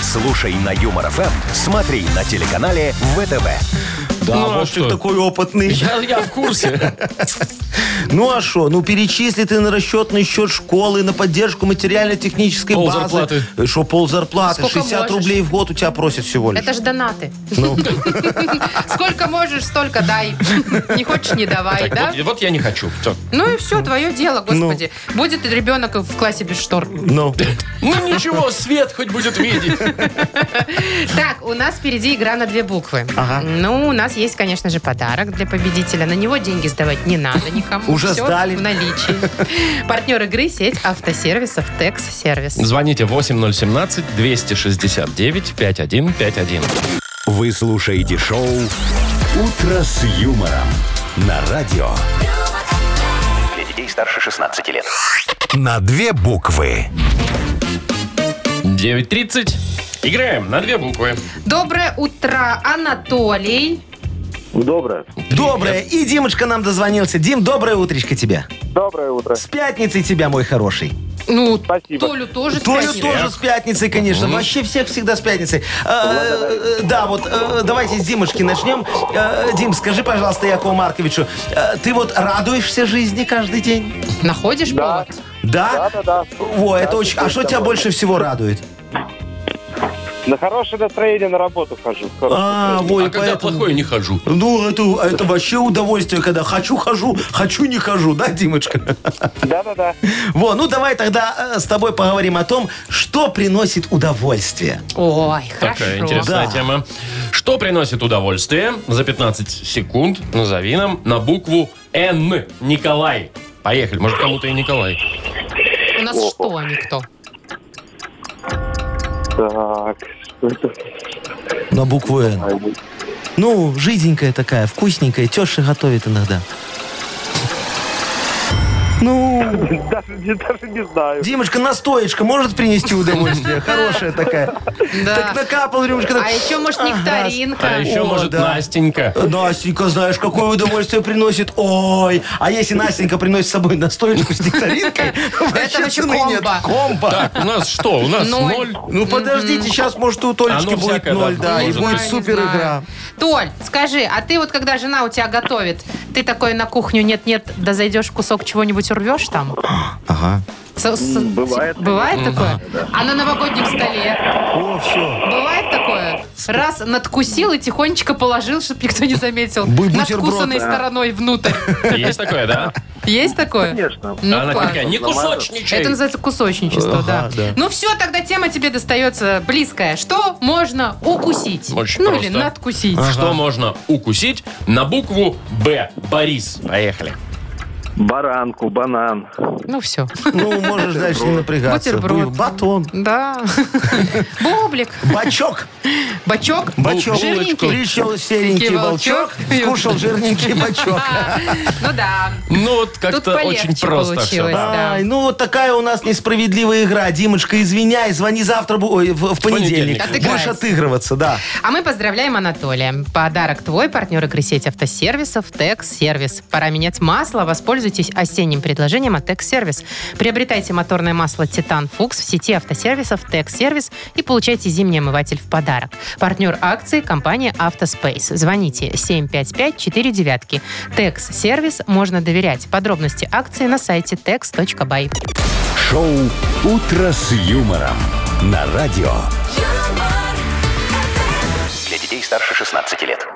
[SPEAKER 4] Слушай на Юмор ФМ, смотри на телеканале ВТВ.
[SPEAKER 3] Да,
[SPEAKER 1] Ну, а
[SPEAKER 3] Вовчик
[SPEAKER 1] что?
[SPEAKER 3] такой опытный.
[SPEAKER 1] Я, я в курсе.
[SPEAKER 3] Ну а что? Ну перечисли ты на расчетный счет школы, на поддержку материально-технической
[SPEAKER 1] Пол
[SPEAKER 3] базы.
[SPEAKER 1] зарплаты.
[SPEAKER 3] Что, пол зарплаты?
[SPEAKER 2] Сколько
[SPEAKER 3] 60
[SPEAKER 2] можешь.
[SPEAKER 3] рублей в год у тебя просят всего лишь.
[SPEAKER 2] Это ж донаты.
[SPEAKER 3] Ну.
[SPEAKER 2] Сколько можешь, столько дай. Не хочешь, не давай, да?
[SPEAKER 1] вот, вот я не хочу.
[SPEAKER 2] Ну и все, твое дело, господи. Будет ребенок в классе без штор.
[SPEAKER 3] Ну.
[SPEAKER 1] Ну ничего, свет хоть будет видеть.
[SPEAKER 2] Так, у нас впереди игра на две буквы. Ну, у нас есть, конечно же, подарок для победителя. На него деньги сдавать не надо никому.
[SPEAKER 3] Уже
[SPEAKER 2] Всё
[SPEAKER 3] сдали.
[SPEAKER 2] в наличии. Партнер игры сеть автосервисов Текс Сервис.
[SPEAKER 1] Звоните 8017-269-5151.
[SPEAKER 4] Вы слушаете шоу «Утро с юмором» на радио.
[SPEAKER 8] Для детей старше 16 лет.
[SPEAKER 4] На две буквы.
[SPEAKER 1] 9.30. Играем на две буквы.
[SPEAKER 2] Доброе утро, Анатолий.
[SPEAKER 5] Доброе.
[SPEAKER 3] Доброе. И Димочка нам дозвонился. Дим, доброе утречко тебе.
[SPEAKER 5] Доброе утро.
[SPEAKER 3] С пятницей тебя, мой хороший.
[SPEAKER 2] Ну,
[SPEAKER 5] Спасибо.
[SPEAKER 2] Толю тоже
[SPEAKER 3] Толю тоже с пятницей, конечно. Вообще всех всегда с пятницей. Э, э, Да, вот э, давайте с Димочки начнем. Э, Дим, скажи, пожалуйста, Якову Марковичу, э, ты вот радуешься жизни каждый день?
[SPEAKER 2] Находишь
[SPEAKER 5] Да.
[SPEAKER 2] повод?
[SPEAKER 3] Да?
[SPEAKER 5] Да-да-да.
[SPEAKER 3] Во, это очень... А что тебя больше всего радует?
[SPEAKER 5] На хорошее настроение на работу хожу.
[SPEAKER 3] А,
[SPEAKER 5] настроение.
[SPEAKER 3] во, и
[SPEAKER 1] А когда
[SPEAKER 3] поэтому-
[SPEAKER 1] плохое не хожу.
[SPEAKER 3] Ну, это, это вообще удовольствие, когда хочу хожу, хочу не хожу, да, Димочка?
[SPEAKER 5] Да-да-да.
[SPEAKER 3] Во, ну давай тогда э, с тобой поговорим о том, что приносит удовольствие.
[SPEAKER 2] Ой, хорошо.
[SPEAKER 1] Такая интересная
[SPEAKER 3] Да.
[SPEAKER 1] тема. Что приносит удовольствие? За 15 секунд назови нам на букву Н. Николай. Поехали. Может, кому-то и Николай.
[SPEAKER 2] У нас что, а не кто?
[SPEAKER 5] Так,
[SPEAKER 3] На букву «Н». Ну, жизненькая такая, вкусненькая, теща готовит иногда. Ну,
[SPEAKER 5] Даже, не- даже не знаю.
[SPEAKER 3] Димочка, настоечка может принести удовольствие? Хорошая такая.
[SPEAKER 2] Да.
[SPEAKER 3] Так накапал рюмочка. так,
[SPEAKER 2] А еще, может, нектаринка.
[SPEAKER 1] А еще,
[SPEAKER 3] О,
[SPEAKER 1] может,
[SPEAKER 3] да.
[SPEAKER 1] Настенька.
[SPEAKER 3] Настенька, знаешь, какое удовольствие приносит. Ой, а если Настенька приносит с собой настоечку с нектаринкой, вообще
[SPEAKER 2] вообще
[SPEAKER 3] цены нет.
[SPEAKER 2] комбо.
[SPEAKER 3] Комбо.
[SPEAKER 1] Так, у нас что? У нас
[SPEAKER 2] Ноль.
[SPEAKER 1] ноль.
[SPEAKER 3] Ну подождите, сейчас может у Толечки
[SPEAKER 1] Оно
[SPEAKER 3] будет
[SPEAKER 1] всякое,
[SPEAKER 3] ноль, да, и
[SPEAKER 1] может
[SPEAKER 3] будет супер игра.
[SPEAKER 2] Толь, скажи, а ты вот когда жена у тебя готовит, ты такой на кухню нет-нет, да зайдешь кусок чего-нибудь урвешь там?
[SPEAKER 3] Ага.
[SPEAKER 2] С- с-
[SPEAKER 5] бывает,
[SPEAKER 2] Бывает такое? А на новогоднем столе?
[SPEAKER 3] О, все.
[SPEAKER 2] Бывает такое? Раз надкусил и тихонечко положил, чтобы никто не заметил.
[SPEAKER 3] Бу- бутерброд.
[SPEAKER 2] Надкусанной стороной внутрь.
[SPEAKER 1] Есть такое, да?
[SPEAKER 2] Есть такое?
[SPEAKER 5] Конечно.
[SPEAKER 2] Ну,
[SPEAKER 1] Она
[SPEAKER 2] класс.
[SPEAKER 1] такая, не кусочничай.
[SPEAKER 2] Это называется кусочничество,
[SPEAKER 3] Ага,
[SPEAKER 2] да.
[SPEAKER 3] да.
[SPEAKER 2] Ну все, тогда тема тебе достается близкая. Что можно укусить?
[SPEAKER 1] Очень
[SPEAKER 2] ну
[SPEAKER 1] просто.
[SPEAKER 2] или надкусить.
[SPEAKER 1] Что можно укусить на букву Б? Борис. Поехали.
[SPEAKER 5] Баранку, банан.
[SPEAKER 2] Ну, все.
[SPEAKER 3] Ну, можешь дальше не напрягаться.
[SPEAKER 2] Бутерброд.
[SPEAKER 3] Батон.
[SPEAKER 2] Да. Бублик.
[SPEAKER 3] Бачок.
[SPEAKER 2] Бачок.
[SPEAKER 3] Бачок.
[SPEAKER 2] Жирненький.
[SPEAKER 3] Пришел серенький
[SPEAKER 2] волчок.
[SPEAKER 3] скушал жирненький бачок.
[SPEAKER 2] Ну да.
[SPEAKER 1] Ну, вот как-то очень просто все.
[SPEAKER 3] Ай, ну вот такая у нас несправедливая игра. Димочка, извиняй, звони завтра, ой, в, в понедельник. Будешь отыгрываться, да.
[SPEAKER 2] А мы поздравляем Анатолия. Подарок твой, партнер игры сеть автосервисов Текс Сервис. Пора менять масло. Воспользуйтесь осенним предложением от Текс Сервис. Приобретайте моторное масло Титан Фукс в сети автосервисов Текс Сервис и получайте зимний омыватель в подарок. Партнер акции компания Автоспейс. Звоните 755-49. Текс Сервис можно доверять. Подробности акции на сайте tex.by.
[SPEAKER 4] Шоу «Утро с юмором» на радио.
[SPEAKER 8] Для детей старше 16 лет.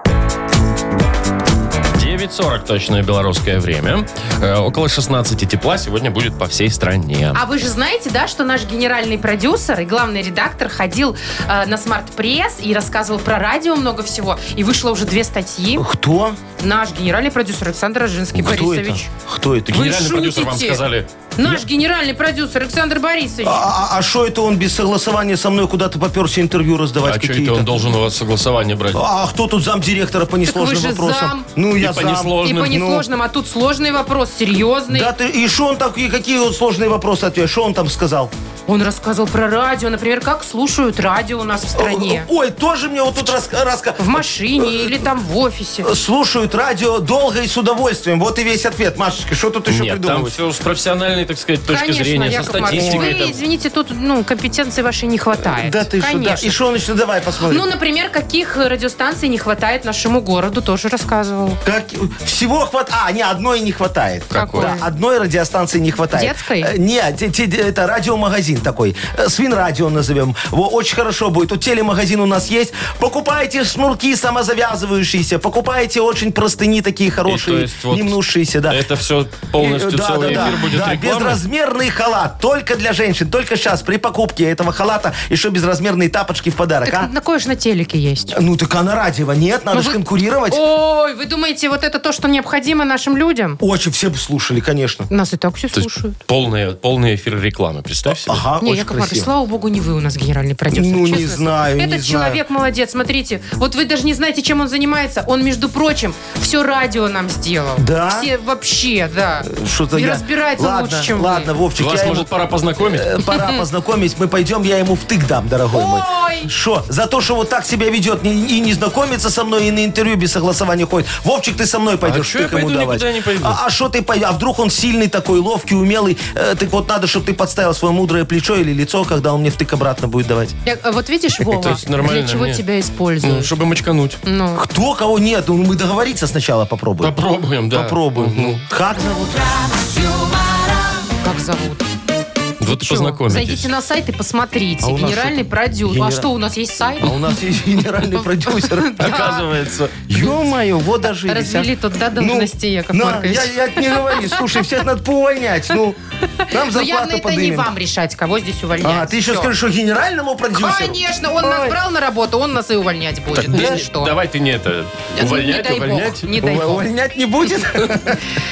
[SPEAKER 1] 9.40 точное белорусское время. Э, около 16 тепла сегодня будет по всей стране.
[SPEAKER 2] А вы же знаете, да, что наш генеральный продюсер и главный редактор ходил э, на смарт-пресс и рассказывал про радио много всего. И вышло уже две статьи.
[SPEAKER 3] Кто?
[SPEAKER 2] Наш генеральный продюсер Александр Рожинский
[SPEAKER 3] Кто это?
[SPEAKER 2] Борисович.
[SPEAKER 3] Кто это?
[SPEAKER 2] Вы
[SPEAKER 1] Генеральный продюсер вам
[SPEAKER 2] шутите?
[SPEAKER 1] сказали.
[SPEAKER 2] Наш генеральный продюсер Александр Борисович.
[SPEAKER 3] А что это он без согласования со мной куда-то поперся интервью раздавать
[SPEAKER 1] А что это он должен у вас согласование брать?
[SPEAKER 3] А кто тут замдиректора по несложным вопросам?
[SPEAKER 2] зам.
[SPEAKER 3] Ну, я
[SPEAKER 1] И по
[SPEAKER 3] зам.
[SPEAKER 1] несложным.
[SPEAKER 2] и по
[SPEAKER 1] ну.
[SPEAKER 2] несложным, а тут сложный вопрос, серьезный.
[SPEAKER 3] Да ты, и что он так, и какие вот сложные вопросы ответил? Что он там сказал?
[SPEAKER 2] Он рассказывал про радио, например, как слушают радио у нас в стране.
[SPEAKER 3] Ой, тоже мне вот тут рассказал.
[SPEAKER 2] В машине или там в офисе.
[SPEAKER 3] Слушают радио долго и с удовольствием. Вот и весь ответ, Машечка. Что тут еще
[SPEAKER 1] Нет, там
[SPEAKER 3] придумывать?
[SPEAKER 1] все с профессиональной, так сказать, точки
[SPEAKER 2] Конечно,
[SPEAKER 1] зрения, со
[SPEAKER 2] Яков Маркович,
[SPEAKER 1] статистикой.
[SPEAKER 2] вы,
[SPEAKER 1] там.
[SPEAKER 2] извините, тут ну, компетенции вашей не хватает.
[SPEAKER 3] Да ты что, да. И что он еще? Давай посмотрим.
[SPEAKER 2] Ну, например, каких радиостанций не хватает нашему городу, тоже рассказывал.
[SPEAKER 3] Как, всего хватает. А, не, одной не хватает.
[SPEAKER 2] Какой?
[SPEAKER 3] Да, одной радиостанции не хватает.
[SPEAKER 2] Детской?
[SPEAKER 3] Э, Нет, это радиомагазин такой. Э, Свинрадио назовем. Во, очень хорошо будет. Тут телемагазин у нас есть. Покупайте шнурки самозавязывающиеся. Покупайте очень простыни такие хорошие,
[SPEAKER 1] есть вот
[SPEAKER 3] не мнущиеся. Да.
[SPEAKER 1] Это все полностью
[SPEAKER 3] И- да,
[SPEAKER 1] целый
[SPEAKER 3] да,
[SPEAKER 1] эфир
[SPEAKER 3] да,
[SPEAKER 1] будет
[SPEAKER 3] да,
[SPEAKER 1] реклама?
[SPEAKER 3] безразмерный халат. Только для женщин. Только сейчас при покупке этого халата еще безразмерные тапочки в подарок.
[SPEAKER 2] Так
[SPEAKER 3] а?
[SPEAKER 2] на кое же на телеке есть?
[SPEAKER 3] Ну так а на радио нет, надо
[SPEAKER 2] Ну
[SPEAKER 3] же
[SPEAKER 2] вы-
[SPEAKER 3] конкурировать.
[SPEAKER 2] Ой, вы думаете, вот это то, что необходимо нашим людям?
[SPEAKER 3] Очень все бы слушали, конечно.
[SPEAKER 2] Нас и так все
[SPEAKER 1] То
[SPEAKER 2] слушают.
[SPEAKER 1] полный, полный эфир рекламы, представь себе.
[SPEAKER 3] Ага,
[SPEAKER 2] Не,
[SPEAKER 3] очень
[SPEAKER 2] Яков Маркович, слава богу, не вы у нас генеральный продюсер.
[SPEAKER 3] Ну, не
[SPEAKER 2] честное
[SPEAKER 3] знаю, не
[SPEAKER 2] Этот
[SPEAKER 3] знаю.
[SPEAKER 2] человек молодец, смотрите. Вот вы даже не знаете, чем он занимается. Он, между прочим, все радио нам сделал.
[SPEAKER 3] Да?
[SPEAKER 2] Все вообще, да.
[SPEAKER 3] Что-то
[SPEAKER 2] И
[SPEAKER 3] я-
[SPEAKER 2] разбирается
[SPEAKER 3] ладно,
[SPEAKER 2] лучше, чем
[SPEAKER 3] Ладно,
[SPEAKER 2] вы.
[SPEAKER 3] Вовчик,
[SPEAKER 1] Вас,
[SPEAKER 3] я ему-
[SPEAKER 1] может, пора познакомить?
[SPEAKER 3] Э, Пора познакомить. Мы пойдем, я ему втык дам, дорогой мой.
[SPEAKER 2] Ой!
[SPEAKER 3] Что? За то, что вот так себя ведет, не- и не знакомится со мной, и на интервью без согласования ходит. Вовчик, ты со мной пойдешь
[SPEAKER 1] я
[SPEAKER 3] втык ему
[SPEAKER 1] пойду?
[SPEAKER 3] давать.
[SPEAKER 1] Никуда не пойду.
[SPEAKER 3] А что ты пойдешь? А вдруг он сильный такой, ловкий, умелый? Э, так вот надо, чтобы ты подставил свое мудрое плечо или лицо, когда он мне втык обратно будет давать.
[SPEAKER 2] Я- а вот видишь, Вова,
[SPEAKER 1] есть нормально,
[SPEAKER 2] для чего
[SPEAKER 1] нет.
[SPEAKER 2] тебя
[SPEAKER 1] Ну,
[SPEAKER 2] используют?
[SPEAKER 1] чтобы мочкануть.
[SPEAKER 2] Ну,
[SPEAKER 3] Кто, кого нет? Ну, мы договориться сначала попробуем.
[SPEAKER 1] Попробуем, да.
[SPEAKER 3] Попробуем. Ну, как зовут?
[SPEAKER 2] как зовут?
[SPEAKER 1] Вот и познакомитесь.
[SPEAKER 2] Зайдите на сайт и посмотрите.
[SPEAKER 3] А
[SPEAKER 2] Генеральный
[SPEAKER 3] что?
[SPEAKER 2] продюсер.
[SPEAKER 3] Генера-
[SPEAKER 2] А что, у нас есть сайт?
[SPEAKER 3] А у нас есть генеральный продюсер.
[SPEAKER 1] Оказывается.
[SPEAKER 3] Ё-моё, вот даже
[SPEAKER 2] Развели тут, да, должности, Яков Маркович?
[SPEAKER 3] Ну, Я, не говори, слушай, всех надо поувольнять. Ну, нам
[SPEAKER 2] Но явно
[SPEAKER 3] зарплату
[SPEAKER 2] это не вам решать, кого здесь увольнять.
[SPEAKER 3] А, ты еще скажешь, что генеральному продюсеру?
[SPEAKER 2] Конечно, он нас брал на работу, он нас и увольнять будет.
[SPEAKER 1] Давай ты не это.
[SPEAKER 2] Ну,
[SPEAKER 1] Увольнять, увольнять.
[SPEAKER 3] Увольнять не будет?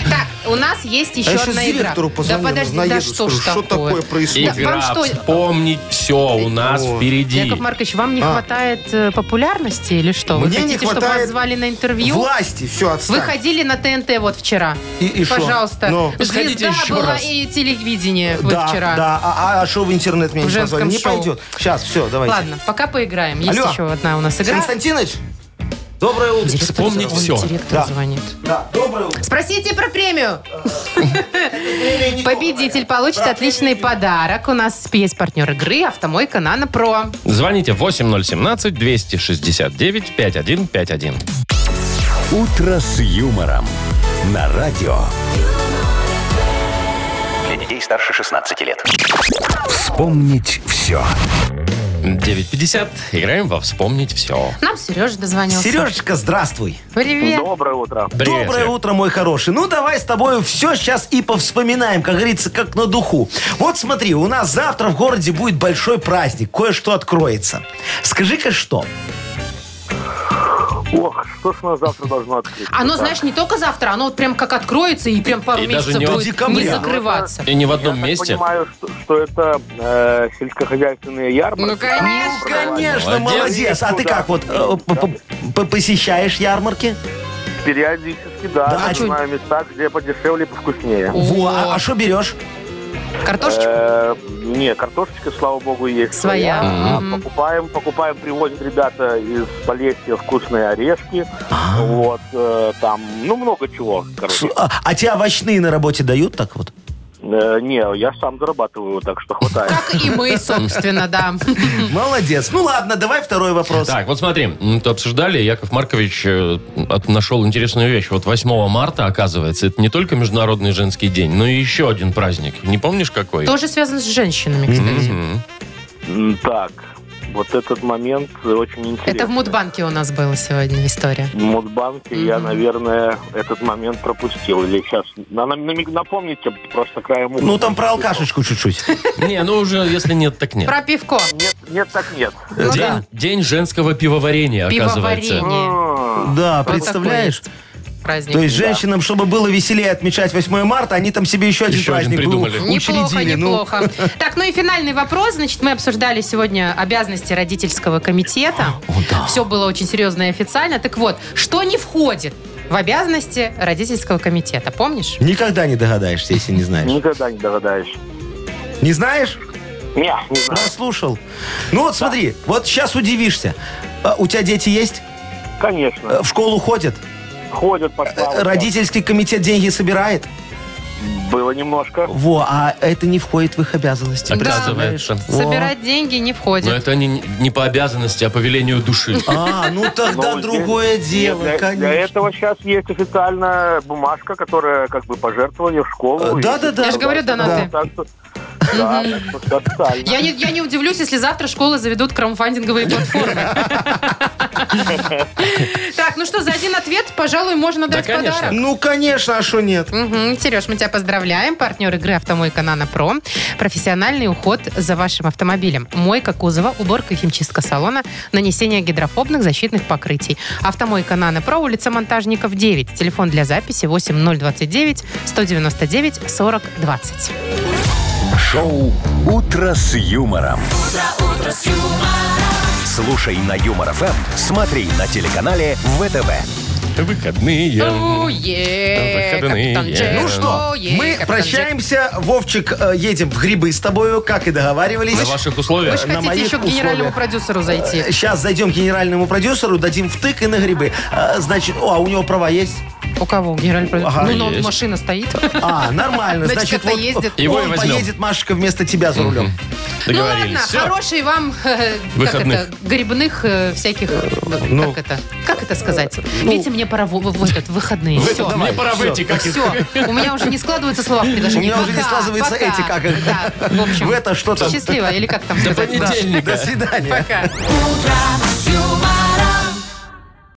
[SPEAKER 2] Так, у нас есть еще
[SPEAKER 3] А
[SPEAKER 2] одна игра.
[SPEAKER 3] директору позвоню,
[SPEAKER 2] да подожди, да что
[SPEAKER 3] скажу,
[SPEAKER 2] ж
[SPEAKER 3] что
[SPEAKER 2] такое?
[SPEAKER 3] такое происходит?
[SPEAKER 2] Да, вам
[SPEAKER 1] Игра
[SPEAKER 2] что,
[SPEAKER 1] «Вспомнить все» у нас
[SPEAKER 3] О.
[SPEAKER 1] впереди.
[SPEAKER 2] Яков Маркович, вам не
[SPEAKER 3] А.
[SPEAKER 2] хватает э, популярности или что? Вы
[SPEAKER 3] Мне не
[SPEAKER 2] хотите, чтобы
[SPEAKER 3] хватает
[SPEAKER 2] вас звали на интервью?
[SPEAKER 3] Власти, все, отстань.
[SPEAKER 2] Вы ходили на ТНТ вот вчера.
[SPEAKER 3] И- и?
[SPEAKER 2] Пожалуйста.
[SPEAKER 3] Ну.
[SPEAKER 1] Сходите
[SPEAKER 2] Звезда
[SPEAKER 1] еще
[SPEAKER 2] была
[SPEAKER 1] раз.
[SPEAKER 2] и телевидение вы
[SPEAKER 3] Да,
[SPEAKER 2] вчера.
[SPEAKER 3] да. А, а что в интернет меня
[SPEAKER 2] В
[SPEAKER 3] не позвали? Не пойдет. Сейчас, все, давайте.
[SPEAKER 2] Ладно, пока поиграем. Есть
[SPEAKER 3] Алло.
[SPEAKER 2] еще одна у нас игра.
[SPEAKER 3] Константинович, доброе утро.
[SPEAKER 2] Директор
[SPEAKER 1] Вспомнить
[SPEAKER 2] звонит,
[SPEAKER 1] всё.
[SPEAKER 2] Директор
[SPEAKER 3] Да.
[SPEAKER 2] звонит.
[SPEAKER 3] Да, доброе утро.
[SPEAKER 2] Спросите про премию.
[SPEAKER 3] Не
[SPEAKER 2] Победитель получит отличный подарок. У нас есть партнер игры «Автомойка Нано Про».
[SPEAKER 1] Звоните 8017-269-5151.
[SPEAKER 4] «Утро с юмором» на радио.
[SPEAKER 8] Для детей старше 16 лет.
[SPEAKER 4] Вспомнить все.
[SPEAKER 1] 9.50. Играем во «Вспомнить все».
[SPEAKER 2] Нам Сережа дозвонился.
[SPEAKER 3] Сережечка, здравствуй.
[SPEAKER 2] Привет.
[SPEAKER 5] Доброе утро.
[SPEAKER 1] Привет,
[SPEAKER 3] Доброе
[SPEAKER 1] Серег.
[SPEAKER 3] утро, мой хороший. Ну, давай с тобой все сейчас и повспоминаем, как говорится, как на духу. Вот смотри, у нас завтра в городе будет большой праздник, кое-что откроется. Скажи-ка что?
[SPEAKER 5] Ох, что ж у нас завтра должно открыться?
[SPEAKER 2] Оно,
[SPEAKER 5] Так.
[SPEAKER 2] знаешь, не только завтра, оно вот прям как откроется и прям пару
[SPEAKER 1] И даже
[SPEAKER 2] месяцев
[SPEAKER 1] не
[SPEAKER 2] будет
[SPEAKER 1] в
[SPEAKER 3] декабре.
[SPEAKER 2] не
[SPEAKER 3] Ну,
[SPEAKER 2] закрываться.
[SPEAKER 1] И не в одном
[SPEAKER 5] Я
[SPEAKER 1] месте.
[SPEAKER 5] понимаю, что, что это э, сельскохозяйственные ярмарки.
[SPEAKER 2] Ну, конечно.
[SPEAKER 3] Конечно,
[SPEAKER 1] Молодец.
[SPEAKER 3] молодец. А ты как вот э, посещаешь ярмарки?
[SPEAKER 5] Периодически, да.
[SPEAKER 3] Да, а
[SPEAKER 5] я знаю места, где подешевле, повкуснее.
[SPEAKER 3] Во, а- а что берешь?
[SPEAKER 2] Картошечку?
[SPEAKER 5] Э, не, картошечка, слава богу, есть.
[SPEAKER 2] Своя.
[SPEAKER 5] А,
[SPEAKER 2] Мгм.
[SPEAKER 5] Покупаем, покупаем, привозят ребята из Полесья вкусные орешки. Вот, э, там, ну, много чего, короче.
[SPEAKER 3] С- А, а тебе овощные на работе дают так вот?
[SPEAKER 5] Э, не, я сам зарабатываю, так что хватает.
[SPEAKER 2] Как и мы, собственно, да.
[SPEAKER 3] Молодец. Ну ладно, давай второй вопрос.
[SPEAKER 1] Так, вот смотри, мы тут обсуждали, Яков Маркович э, нашел интересную вещь. Вот 8 марта, оказывается, это не только Международный женский день, но и еще один праздник. Не помнишь какой?
[SPEAKER 2] Тоже связано с женщинами, кстати.
[SPEAKER 5] Так, вот этот момент очень интересный.
[SPEAKER 2] Это в Мудбанке у нас была сегодня история.
[SPEAKER 5] В Мудбанке я,
[SPEAKER 2] Мгм.
[SPEAKER 5] наверное, этот момент пропустил. Или сейчас на- на- намиг- напомните просто краем уха.
[SPEAKER 3] Ну там про алкашечку чуть-чуть.
[SPEAKER 1] Не, ну уже, если нет, так нет.
[SPEAKER 2] Про пивко.
[SPEAKER 5] Нет, нет, так нет.
[SPEAKER 2] Ну
[SPEAKER 1] день,
[SPEAKER 2] да.
[SPEAKER 1] день женского пивоварения, оказывается.
[SPEAKER 2] Пивоварение.
[SPEAKER 5] А,
[SPEAKER 3] Да, представляешь?
[SPEAKER 2] Праздник.
[SPEAKER 3] То есть женщинам, чтобы было веселее отмечать 8 марта, они там себе еще один
[SPEAKER 1] Еще один
[SPEAKER 3] праздник у-
[SPEAKER 1] придумали.
[SPEAKER 2] Неплохо,
[SPEAKER 3] учредили. Ну,
[SPEAKER 2] неплохо. Так, ну и финальный вопрос. Значит, мы обсуждали сегодня обязанности родительского комитета. Все было очень серьезно и официально. Так вот, что не входит в обязанности родительского комитета, помнишь?
[SPEAKER 3] никогда не догадаешься, если не знаешь.
[SPEAKER 5] Никогда не догадаешься.
[SPEAKER 3] Не знаешь?
[SPEAKER 5] Не, не знаю.
[SPEAKER 3] Прослушал. Ну вот смотри, вот сейчас удивишься. А, У тебя дети есть?
[SPEAKER 5] Конечно.
[SPEAKER 3] Э, В школу ходят?
[SPEAKER 5] Ходят по
[SPEAKER 3] Э,
[SPEAKER 5] школам.
[SPEAKER 3] Родительский комитет деньги собирает?
[SPEAKER 5] Было немножко.
[SPEAKER 3] Во, а это не входит в их обязанности.
[SPEAKER 1] Оказывается.
[SPEAKER 3] Во.
[SPEAKER 2] Собирать деньги не
[SPEAKER 1] Но
[SPEAKER 2] входит.
[SPEAKER 1] это не, не по обязанности, а по велению души.
[SPEAKER 3] А, ну тогда
[SPEAKER 5] Ну,
[SPEAKER 3] другое
[SPEAKER 5] здесь-
[SPEAKER 3] дело,
[SPEAKER 5] для,
[SPEAKER 3] конечно.
[SPEAKER 5] для этого сейчас есть официальная бумажка, которая как бы пожертвование в школу.
[SPEAKER 3] Э, Да-да-да.
[SPEAKER 2] Я же говорю, донаты.
[SPEAKER 5] Да,
[SPEAKER 2] Я не, я не удивлюсь, если завтра школы заведут краудфандинговые платформы. Так, ну что, за один ответ, пожалуй, можно
[SPEAKER 1] Да,
[SPEAKER 2] дать
[SPEAKER 1] конечно.
[SPEAKER 2] подарок.
[SPEAKER 3] Ну, конечно, а что нет?
[SPEAKER 2] Сереж, мы тебя поздравляем. Партнер игры «Автомойка Нано Про». Профессиональный уход за вашим автомобилем. Мойка кузова, уборка и химчистка салона, нанесение гидрофобных защитных покрытий. «Автомойка Нано Про», улица Монтажников, 9. Телефон для записи 8029 199 40 20.
[SPEAKER 4] Шоу «Утро с юмором». Слушай на Юмор ФМ, смотри на телеканале ВТВ.
[SPEAKER 1] Выходные.
[SPEAKER 2] Оуе,
[SPEAKER 1] Выходные.
[SPEAKER 2] Капитан Джек.
[SPEAKER 3] Ну что,
[SPEAKER 2] Оуе,
[SPEAKER 3] мы
[SPEAKER 2] Капитан
[SPEAKER 3] прощаемся. Вовчик, э, едем в грибы с тобою, как и договаривались.
[SPEAKER 1] На ваших условиях.
[SPEAKER 2] Вы же
[SPEAKER 3] на
[SPEAKER 2] хотите
[SPEAKER 3] моих
[SPEAKER 2] еще к генеральному
[SPEAKER 3] условиях.
[SPEAKER 2] продюсеру зайти.
[SPEAKER 3] Сейчас зайдем к генеральному продюсеру, дадим втык и на грибы. А, Значит, о, а у него права есть?
[SPEAKER 2] У кого? Генеральный продюсер?
[SPEAKER 3] Ага,
[SPEAKER 2] ну, но
[SPEAKER 1] есть.
[SPEAKER 2] машина стоит.
[SPEAKER 3] А, нормально.
[SPEAKER 2] Значит,
[SPEAKER 3] Значит, вот
[SPEAKER 2] ездит.
[SPEAKER 1] Его и
[SPEAKER 3] он
[SPEAKER 1] возьмем.
[SPEAKER 3] поедет, Машечка, вместо тебя за рулем.
[SPEAKER 2] Ну
[SPEAKER 1] Договорились.
[SPEAKER 2] ладно,
[SPEAKER 1] Всё.
[SPEAKER 2] хорошие вам э, как
[SPEAKER 1] Выходных.
[SPEAKER 2] это, грибных э, всяких, э,
[SPEAKER 3] ну.
[SPEAKER 2] как это, как это сказать? Видите, мне пора в, в этот выходные. Все.
[SPEAKER 1] Мне пора выйти, как из-
[SPEAKER 2] Все, у меня уже не складываются слова в
[SPEAKER 3] У
[SPEAKER 2] предложении.
[SPEAKER 3] меня уже не
[SPEAKER 2] Пока,
[SPEAKER 3] складываются
[SPEAKER 2] пока.
[SPEAKER 3] эти, как их.
[SPEAKER 2] Да, в общем.
[SPEAKER 3] В это что там?
[SPEAKER 2] Счастливо, или как там
[SPEAKER 1] До
[SPEAKER 2] сказать?
[SPEAKER 1] понедельника.
[SPEAKER 3] До свидания.
[SPEAKER 2] Пока.
[SPEAKER 9] утро